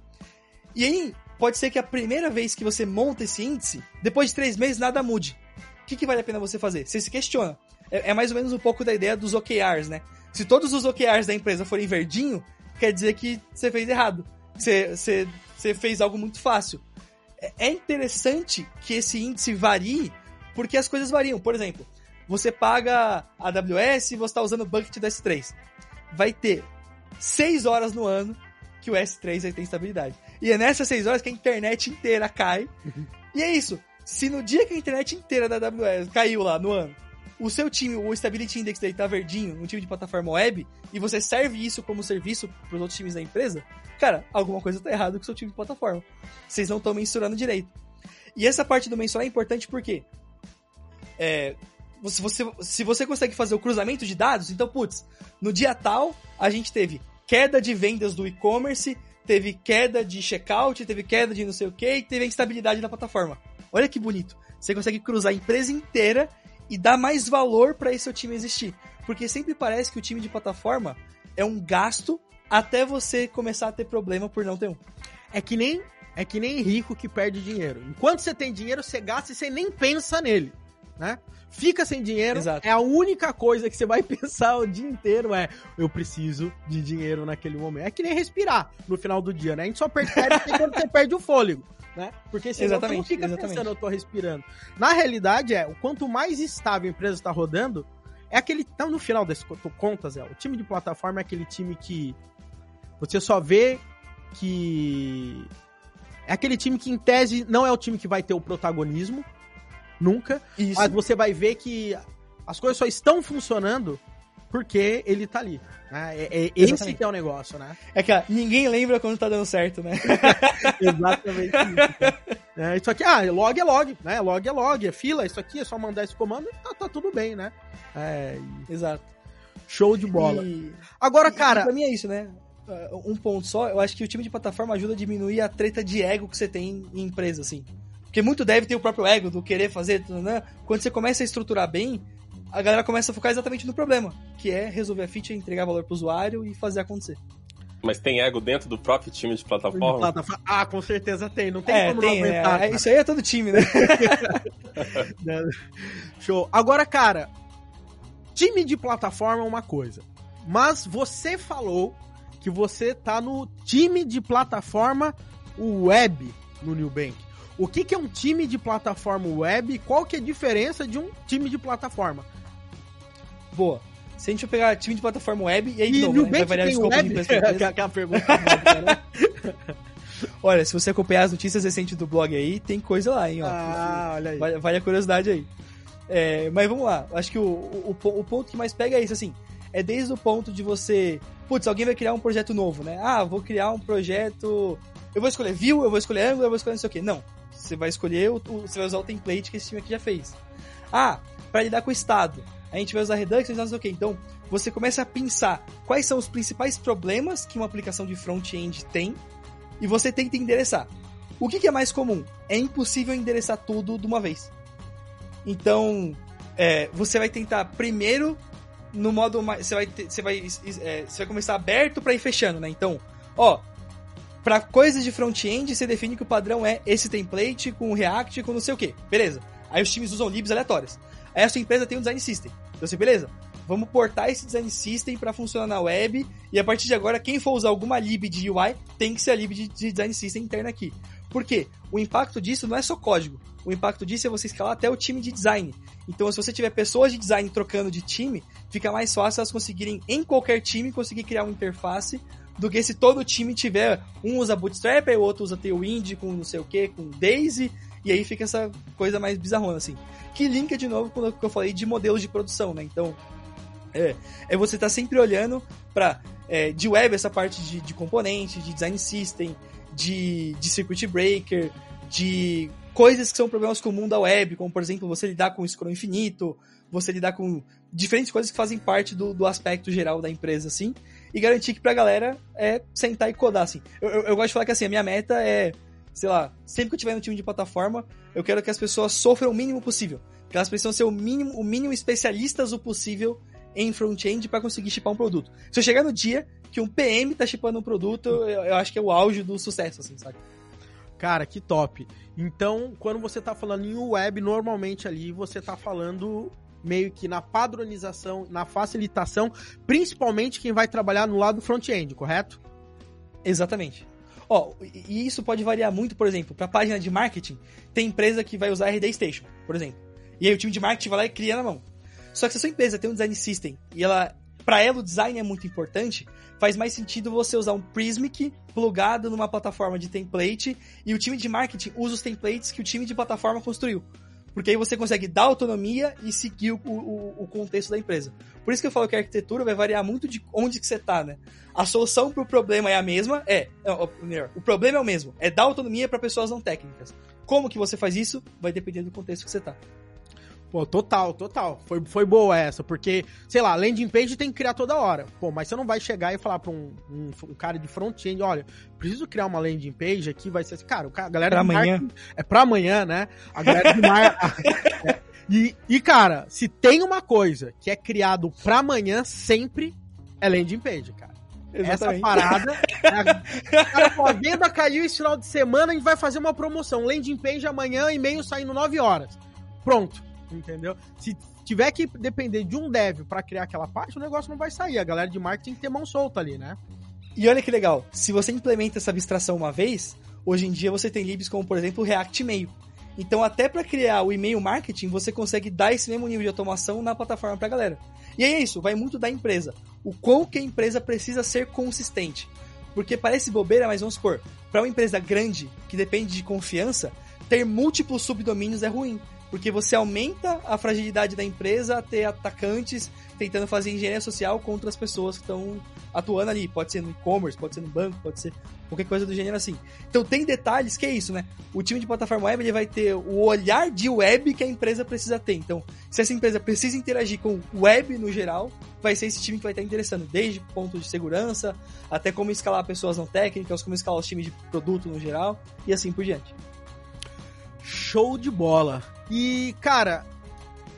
E aí, pode ser que a primeira vez que você monta esse índice, depois de três meses nada mude. O que, que vale a pena você fazer? Você se questiona. É, é mais ou menos um pouco da ideia dos OKRs, né? Se todos os OKRs da empresa forem verdinho, quer dizer que você fez errado. Você, você, você fez algo muito fácil. É, é interessante que esse índice varie, porque as coisas variam. Por exemplo, você paga a AWS e você está usando o bucket do S3. Vai ter 6 horas no ano que o S3 vai ter estabilidade. E é nessas 6 horas que a internet inteira cai. E é isso. Se no dia que a internet inteira da AWS caiu lá no ano, o seu time, o Stability Index daí tá verdinho, um time de plataforma web, e você serve isso como serviço para os outros times da empresa, cara, alguma coisa tá errada com o seu time de plataforma. Vocês não estão mensurando direito. E essa parte do mensurar é importante porque é, se, você, se você consegue fazer o cruzamento de dados, então, putz, no dia tal, a gente teve queda de vendas do e-commerce, teve queda de checkout, teve queda de não sei o que, teve a instabilidade da plataforma. Olha que bonito. Você consegue cruzar a empresa inteira e dar mais valor para esse seu time existir. Porque sempre parece que o time de plataforma é um gasto até você começar a ter problema por não ter um. É que nem é que nem rico que perde dinheiro. Enquanto você tem dinheiro, você gasta e você nem pensa nele, né? Fica sem dinheiro, Exato. é a única coisa que você vai pensar o dia inteiro é eu preciso de dinheiro naquele momento. É que nem respirar no final do dia, né? A gente só percebe quando você perde o fôlego, né? Porque senão Exatamente, você não fica exatamente. pensando eu tô respirando. Na realidade é, o quanto mais estável a empresa está rodando, é aquele, então no final das co- contas, é, o time de plataforma é aquele time que você só vê que é aquele time que em tese não é o time que vai ter o protagonismo nunca, Isso. mas você vai ver que as coisas só estão funcionando porque ele tá ali. Né? É, é esse que é o negócio, né? É que ninguém lembra quando tá dando certo, né? Exatamente isso. cara. É, isso aqui, ah, log é log, né? Log é log, é fila, isso aqui é só mandar esse comando e tá, tá tudo bem, né? É, Exato. show de bola. E, Agora, e- e cara, pra mim é isso, né? Uh, Um ponto só, eu acho que o time de plataforma ajuda a diminuir a treta de ego que você tem em empresa, assim. Porque muito deve ter o próprio ego do querer fazer, né? Quando você começa a estruturar bem, a galera começa a focar exatamente no problema, que é resolver a feature, entregar valor pro usuário e fazer acontecer. Mas tem ego dentro do próprio time de plataforma? plataforma- ah, com certeza tem, não tem é, como tem, não aguentar. é, isso aí é todo time, né? Né? Show. Agora, cara, time de plataforma é uma coisa. Mas você falou que você tá no time de plataforma web no New Bank. O que, que é um time de plataforma web e qual que é a diferença de um time de plataforma? Boa. Se a gente pegar time de plataforma web, e aí de E novo, né? vai variar o escopo de empresa pra empresa. Aquela pergunta né? Olha, se você acompanhar as notícias recentes do blog aí, tem coisa lá, hein, ó. Ah, olha aí. Vale, vale a curiosidade aí. É, mas vamos lá. Acho que o, o, o po- o ponto que mais pega é isso, assim. É desde o ponto de você. Putz, alguém vai criar um projeto novo, né? Ah, vou criar um projeto. Eu vou escolher Vue, eu vou escolher Angular, eu vou escolher não sei o quê. Não. Você vai escolher, o, o- você vai usar o template que esse time aqui já fez. Ah, para lidar com o estado. A gente vai usar Redux, não sei o quê. Então, você começa a pensar quais são os principais problemas que uma aplicação de front-end tem e você tenta endereçar. O que, que é mais comum? É impossível endereçar tudo de uma vez. Então, é, você vai tentar primeiro no modo mais. Você vai, ter- você vai, é, você vai começar aberto para ir fechando, né? Então, ó, para coisas de front-end, você define que o padrão é esse template com React com não sei o que. Beleza. Aí os times usam libs aleatórias. Aí a sua empresa tem um design system. Então você, beleza? Vamos portar esse design system para funcionar na web e a partir de agora, quem for usar alguma lib de UI tem que ser a lib de, de design system interna aqui. Por quê? O impacto disso não é só código. O impacto disso é você escalar até o time de design. Então, se você tiver pessoas de design trocando de time, fica mais fácil elas conseguirem, em qualquer time, conseguir criar uma interface do que se todo time tiver, um usa Bootstrap, o outro usa Tailwind com não sei o que, com Daisy, e aí fica essa coisa mais bizarrona, assim. Que linka de novo com o que eu falei de modelos de produção, né? Então, é, é você estar sempre olhando para de web essa parte de, de componente, de design system, de, de circuit breaker, de coisas que são problemas comuns da web, como por exemplo você lidar com scroll infinito, você lidar com diferentes coisas que fazem parte do, do aspecto geral da empresa, assim. E garantir que pra galera é sentar e codar, assim. Eu, eu, eu gosto de falar que, assim, a minha meta é, sei lá, sempre que eu tiver no time de plataforma, eu quero que as pessoas sofram o mínimo possível. Que elas precisam ser o mínimo, o mínimo especialistas o possível em front-end para conseguir chipar um produto. Se eu chegar no dia que um PM tá chipando um produto, eu, eu acho que é o auge do sucesso, assim, sabe? Cara, que top. Então, quando você tá falando em web, normalmente ali você tá falando meio que na padronização, na facilitação, principalmente quem vai trabalhar no lado front-end, correto? Exatamente. Ó, e isso pode variar muito, por exemplo, para página de marketing, tem empresa que vai usar RD Station, por exemplo. E aí o time de marketing vai lá e cria na mão. Só que se a sua empresa tem um design system e ela, para ela o design é muito importante, faz mais sentido você usar um Prismic plugado numa plataforma de template e o time de marketing usa os templates que o time de plataforma construiu. Porque aí você consegue dar autonomia e seguir o, o, o, contexto da empresa. Por isso que eu falo que a arquitetura vai variar muito de onde que você tá, né? A solução para o problema é a mesma, é, melhor, o problema é o mesmo, é dar autonomia para pessoas não técnicas. Como que você faz isso? Vai depender do contexto que você tá. Pô, total, total. Foi, foi boa essa, porque, sei lá, landing page tem que criar toda hora. Pô, mas você não vai chegar e falar pra um, um, um cara de front-end, olha, preciso criar uma landing page aqui, vai ser assim, cara, a galera pra amanhã. é pra amanhã, né? A galera de mar... e, e, cara, se tem uma coisa que é criado pra amanhã, sempre é landing page, cara. Exatamente. Essa parada. É cara, pô, a venda caiu esse final de semana, a gente vai fazer uma promoção. Landing page amanhã, e-mail saindo 9 horas. Pronto entendeu? Se tiver que depender de um dev para criar aquela parte, o negócio não vai sair. A galera de marketing tem que ter mão solta ali, né? E olha que legal, se você implementa essa abstração uma vez, hoje em dia você tem libs como, por exemplo, o React Mail. Então, até para criar o e-mail marketing, você consegue dar esse mesmo nível de automação na plataforma para a galera. E aí é isso, vai muito da empresa. O quão que a empresa precisa ser consistente. Porque parece bobeira, mas vamos supor, para uma empresa grande, que depende de confiança, ter múltiplos subdomínios é ruim porque você aumenta a fragilidade da empresa a ter atacantes tentando fazer engenharia social contra as pessoas que estão atuando ali. Pode ser no e-commerce, pode ser no banco, pode ser qualquer coisa do gênero assim. Então tem detalhes que é isso, né? O time de plataforma web ele vai ter o olhar de web que a empresa precisa ter. Então, se essa empresa precisa interagir com web no geral, vai ser esse time que vai estar interessando, desde ponto de segurança, até como escalar pessoas não técnicas, como escalar os times de produto no geral, e assim por diante. Show de bola. E, cara,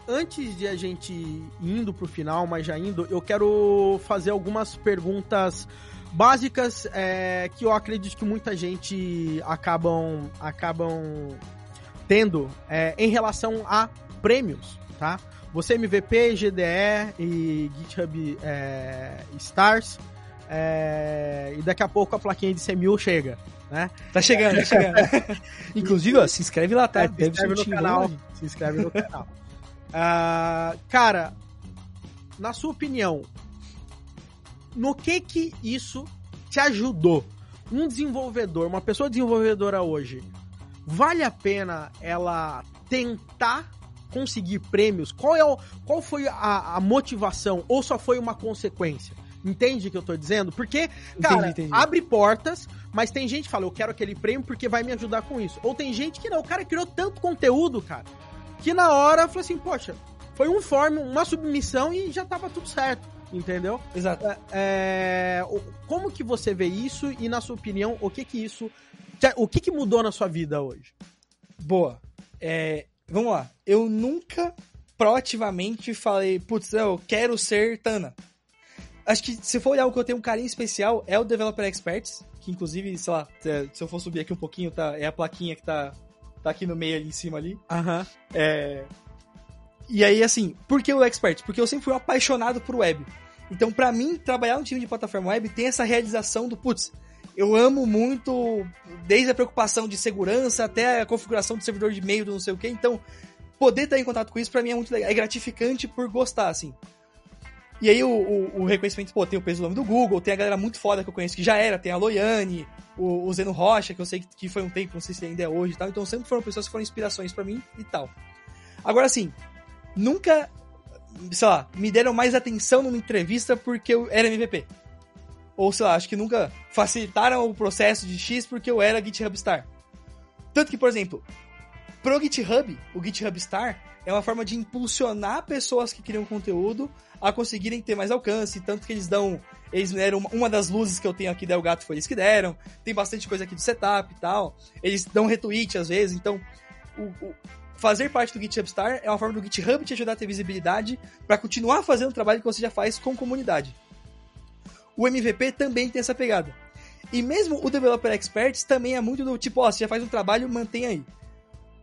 antes de a gente indo pro final, mas já indo, eu quero fazer algumas perguntas básicas é, que eu acredito que muita gente acabam acabam tendo é, em relação a prêmios, tá? Você MVP, GDE e GitHub é, Stars. É, e daqui a pouco a plaquinha de 100 mil chega né? Tá chegando, tá chegando. Inclusive, ó, se inscreve lá, tá? É, se inscreve no canal. Se inscreve no canal. Cara, na sua opinião, no que que isso te ajudou? Um desenvolvedor, uma pessoa desenvolvedora hoje, vale a pena ela tentar conseguir prêmios? Qual, é o, qual foi a, a motivação? Ou só foi uma consequência? Entende o que eu tô dizendo? Porque, cara, entendi, entendi. abre portas, mas tem gente que fala, eu quero aquele prêmio porque vai me ajudar com isso. Ou tem gente que não, o cara criou tanto conteúdo, cara, que na hora falou assim, poxa, foi um form, uma submissão e já tava tudo certo. Entendeu? Exato. É, é, como que você vê isso e, na sua opinião, o que que isso. O que que mudou na sua vida hoje? Boa. É, vamos lá. Eu nunca proativamente falei, putz, eu quero ser Tana acho que se for olhar o que eu tenho um carinho especial é o Developer Experts, que inclusive, sei lá, se eu for subir aqui um pouquinho, tá, é a plaquinha que tá, tá aqui no meio ali em cima ali. Aham. Uhum. É... E aí, assim, por que o Expert? Porque eu sempre fui um apaixonado por web. Então, para mim, trabalhar no time de plataforma web tem essa realização do, putz, eu amo muito, desde a preocupação de segurança até a configuração do servidor de e-mail do não sei o que. Então, poder estar em contato com isso para mim é muito legal. É gratificante por gostar, assim. E aí o, o, o, reconhecimento, pô, tem o peso do nome do Google, tem a galera muito foda que eu conheço que já era, tem a Loiane, o, o Zeno Rocha, que eu sei que, que, foi um tempo, não sei se ainda é hoje e tal. Então sempre foram pessoas que foram inspirações para mim e tal. Agora assim, nunca, sei lá, me deram mais atenção numa entrevista porque eu era MVP. Ou sei lá, acho que nunca facilitaram o processo de X porque eu era GitHub Star. Tanto que, por exemplo, pro GitHub, o GitHub Star, é uma forma de impulsionar pessoas que criam conteúdo a conseguirem ter mais alcance, tanto que eles dão, eles deram uma das luzes que eu tenho aqui da Elgato foi eles que deram, tem bastante coisa aqui do setup e tal, eles dão retweet às vezes, então o, o fazer parte do GitHub Star é uma forma do GitHub te ajudar a ter visibilidade para continuar fazendo o trabalho que você já faz com comunidade. O MVP também tem essa pegada. E mesmo o Developer Experts também é muito do tipo, ó, você já faz um trabalho, mantém aí.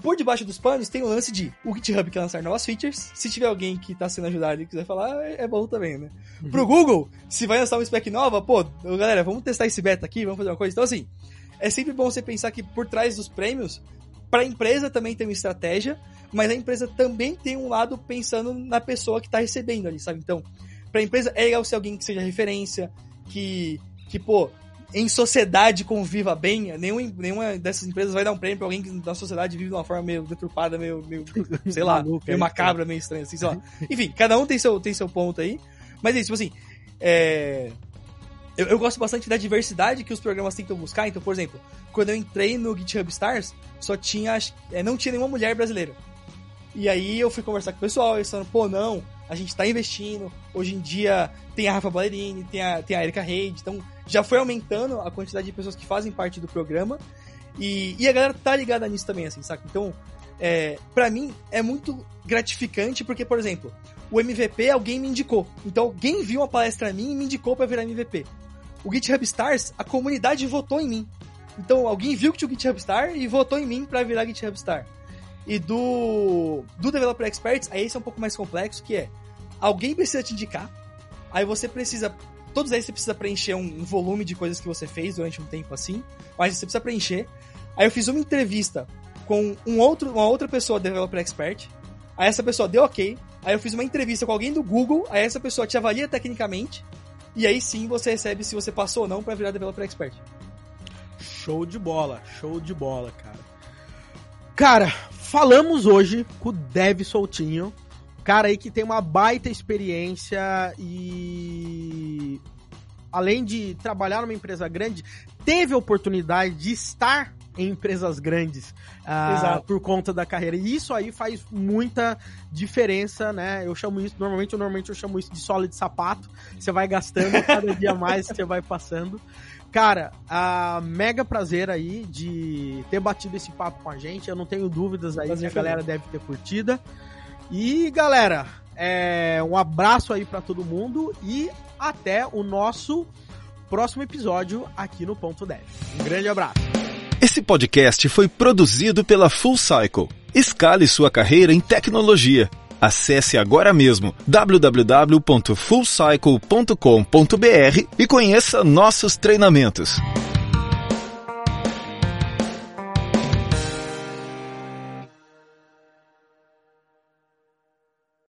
Por debaixo dos panos tem o lance de o GitHub quer lançar novas features. Se tiver alguém que está sendo ajudado e quiser falar, é bom também, né? Uhum. Pro Google, se vai lançar uma spec nova, pô, galera, vamos testar esse beta aqui, vamos fazer uma coisa. Então, assim, é sempre bom você pensar que por trás dos prêmios, para a empresa também tem uma estratégia, mas a empresa também tem um lado pensando na pessoa que está recebendo ali, sabe? Então, para a empresa é legal ser alguém que seja referência, que, que pô, em sociedade conviva bem. Nenhuma, nenhuma dessas empresas vai dar um prêmio pra alguém que na sociedade vive de uma forma meio deturpada, meio, meio sei lá, meio macabra, meio estranha, assim, sei lá. Enfim, cada um tem seu, tem seu ponto aí. Mas é isso, tipo assim, é... Eu, eu, gosto bastante da diversidade que os programas tentam buscar. Então, por exemplo, quando eu entrei no GitHub Stars, só tinha, é, não tinha nenhuma mulher brasileira. E aí eu fui conversar com o pessoal, eles falaram, pô, não, a gente tá investindo. Hoje em dia tem a Rafa Ballerini, tem a, tem a Erika Reid, então já foi aumentando a quantidade de pessoas que fazem parte do programa. E, e a galera tá ligada nisso também, assim, saca? Então, é, para mim, é muito gratificante, porque, por exemplo, o MVP alguém me indicou. Então, alguém viu uma palestra a mim e me indicou para virar MVP. O GitHub Stars, a comunidade votou em mim. Então, alguém viu que tinha o GitHub Star e votou em mim para virar GitHub Star. E do, do Developer Experts, aí esse é um pouco mais complexo, que é alguém precisa te indicar, aí você precisa. Todos eles você precisa preencher um, um volume de coisas que você fez durante um tempo assim, mas você precisa preencher. Aí eu fiz uma entrevista com um outro, uma outra pessoa Developer Expert, aí essa pessoa deu ok, aí eu fiz uma entrevista com alguém do Google, aí essa pessoa te avalia tecnicamente, e aí sim você recebe se você passou ou não para virar Developer Expert. Show de bola, show de bola, cara. Cara, falamos hoje com o Dev Soltinho, cara aí que tem uma baita experiência e além de trabalhar numa empresa grande, teve a oportunidade de estar em empresas grandes uh, por conta da carreira. E isso aí faz muita diferença, né? Eu chamo isso, normalmente, eu, normalmente eu chamo isso de sola de sapato. Você vai gastando cada dia mais que você vai passando. Cara, a mega prazer aí de ter batido esse papo com a gente. Eu não tenho dúvidas aí que a galera deve ter curtida. E galera, é, um abraço aí para todo mundo e até o nosso próximo episódio aqui no Ponto Dev. Um grande abraço. Esse podcast foi produzido pela Full Cycle. Escale sua carreira em tecnologia. Acesse agora mesmo www.fullcycle.com.br e conheça nossos treinamentos.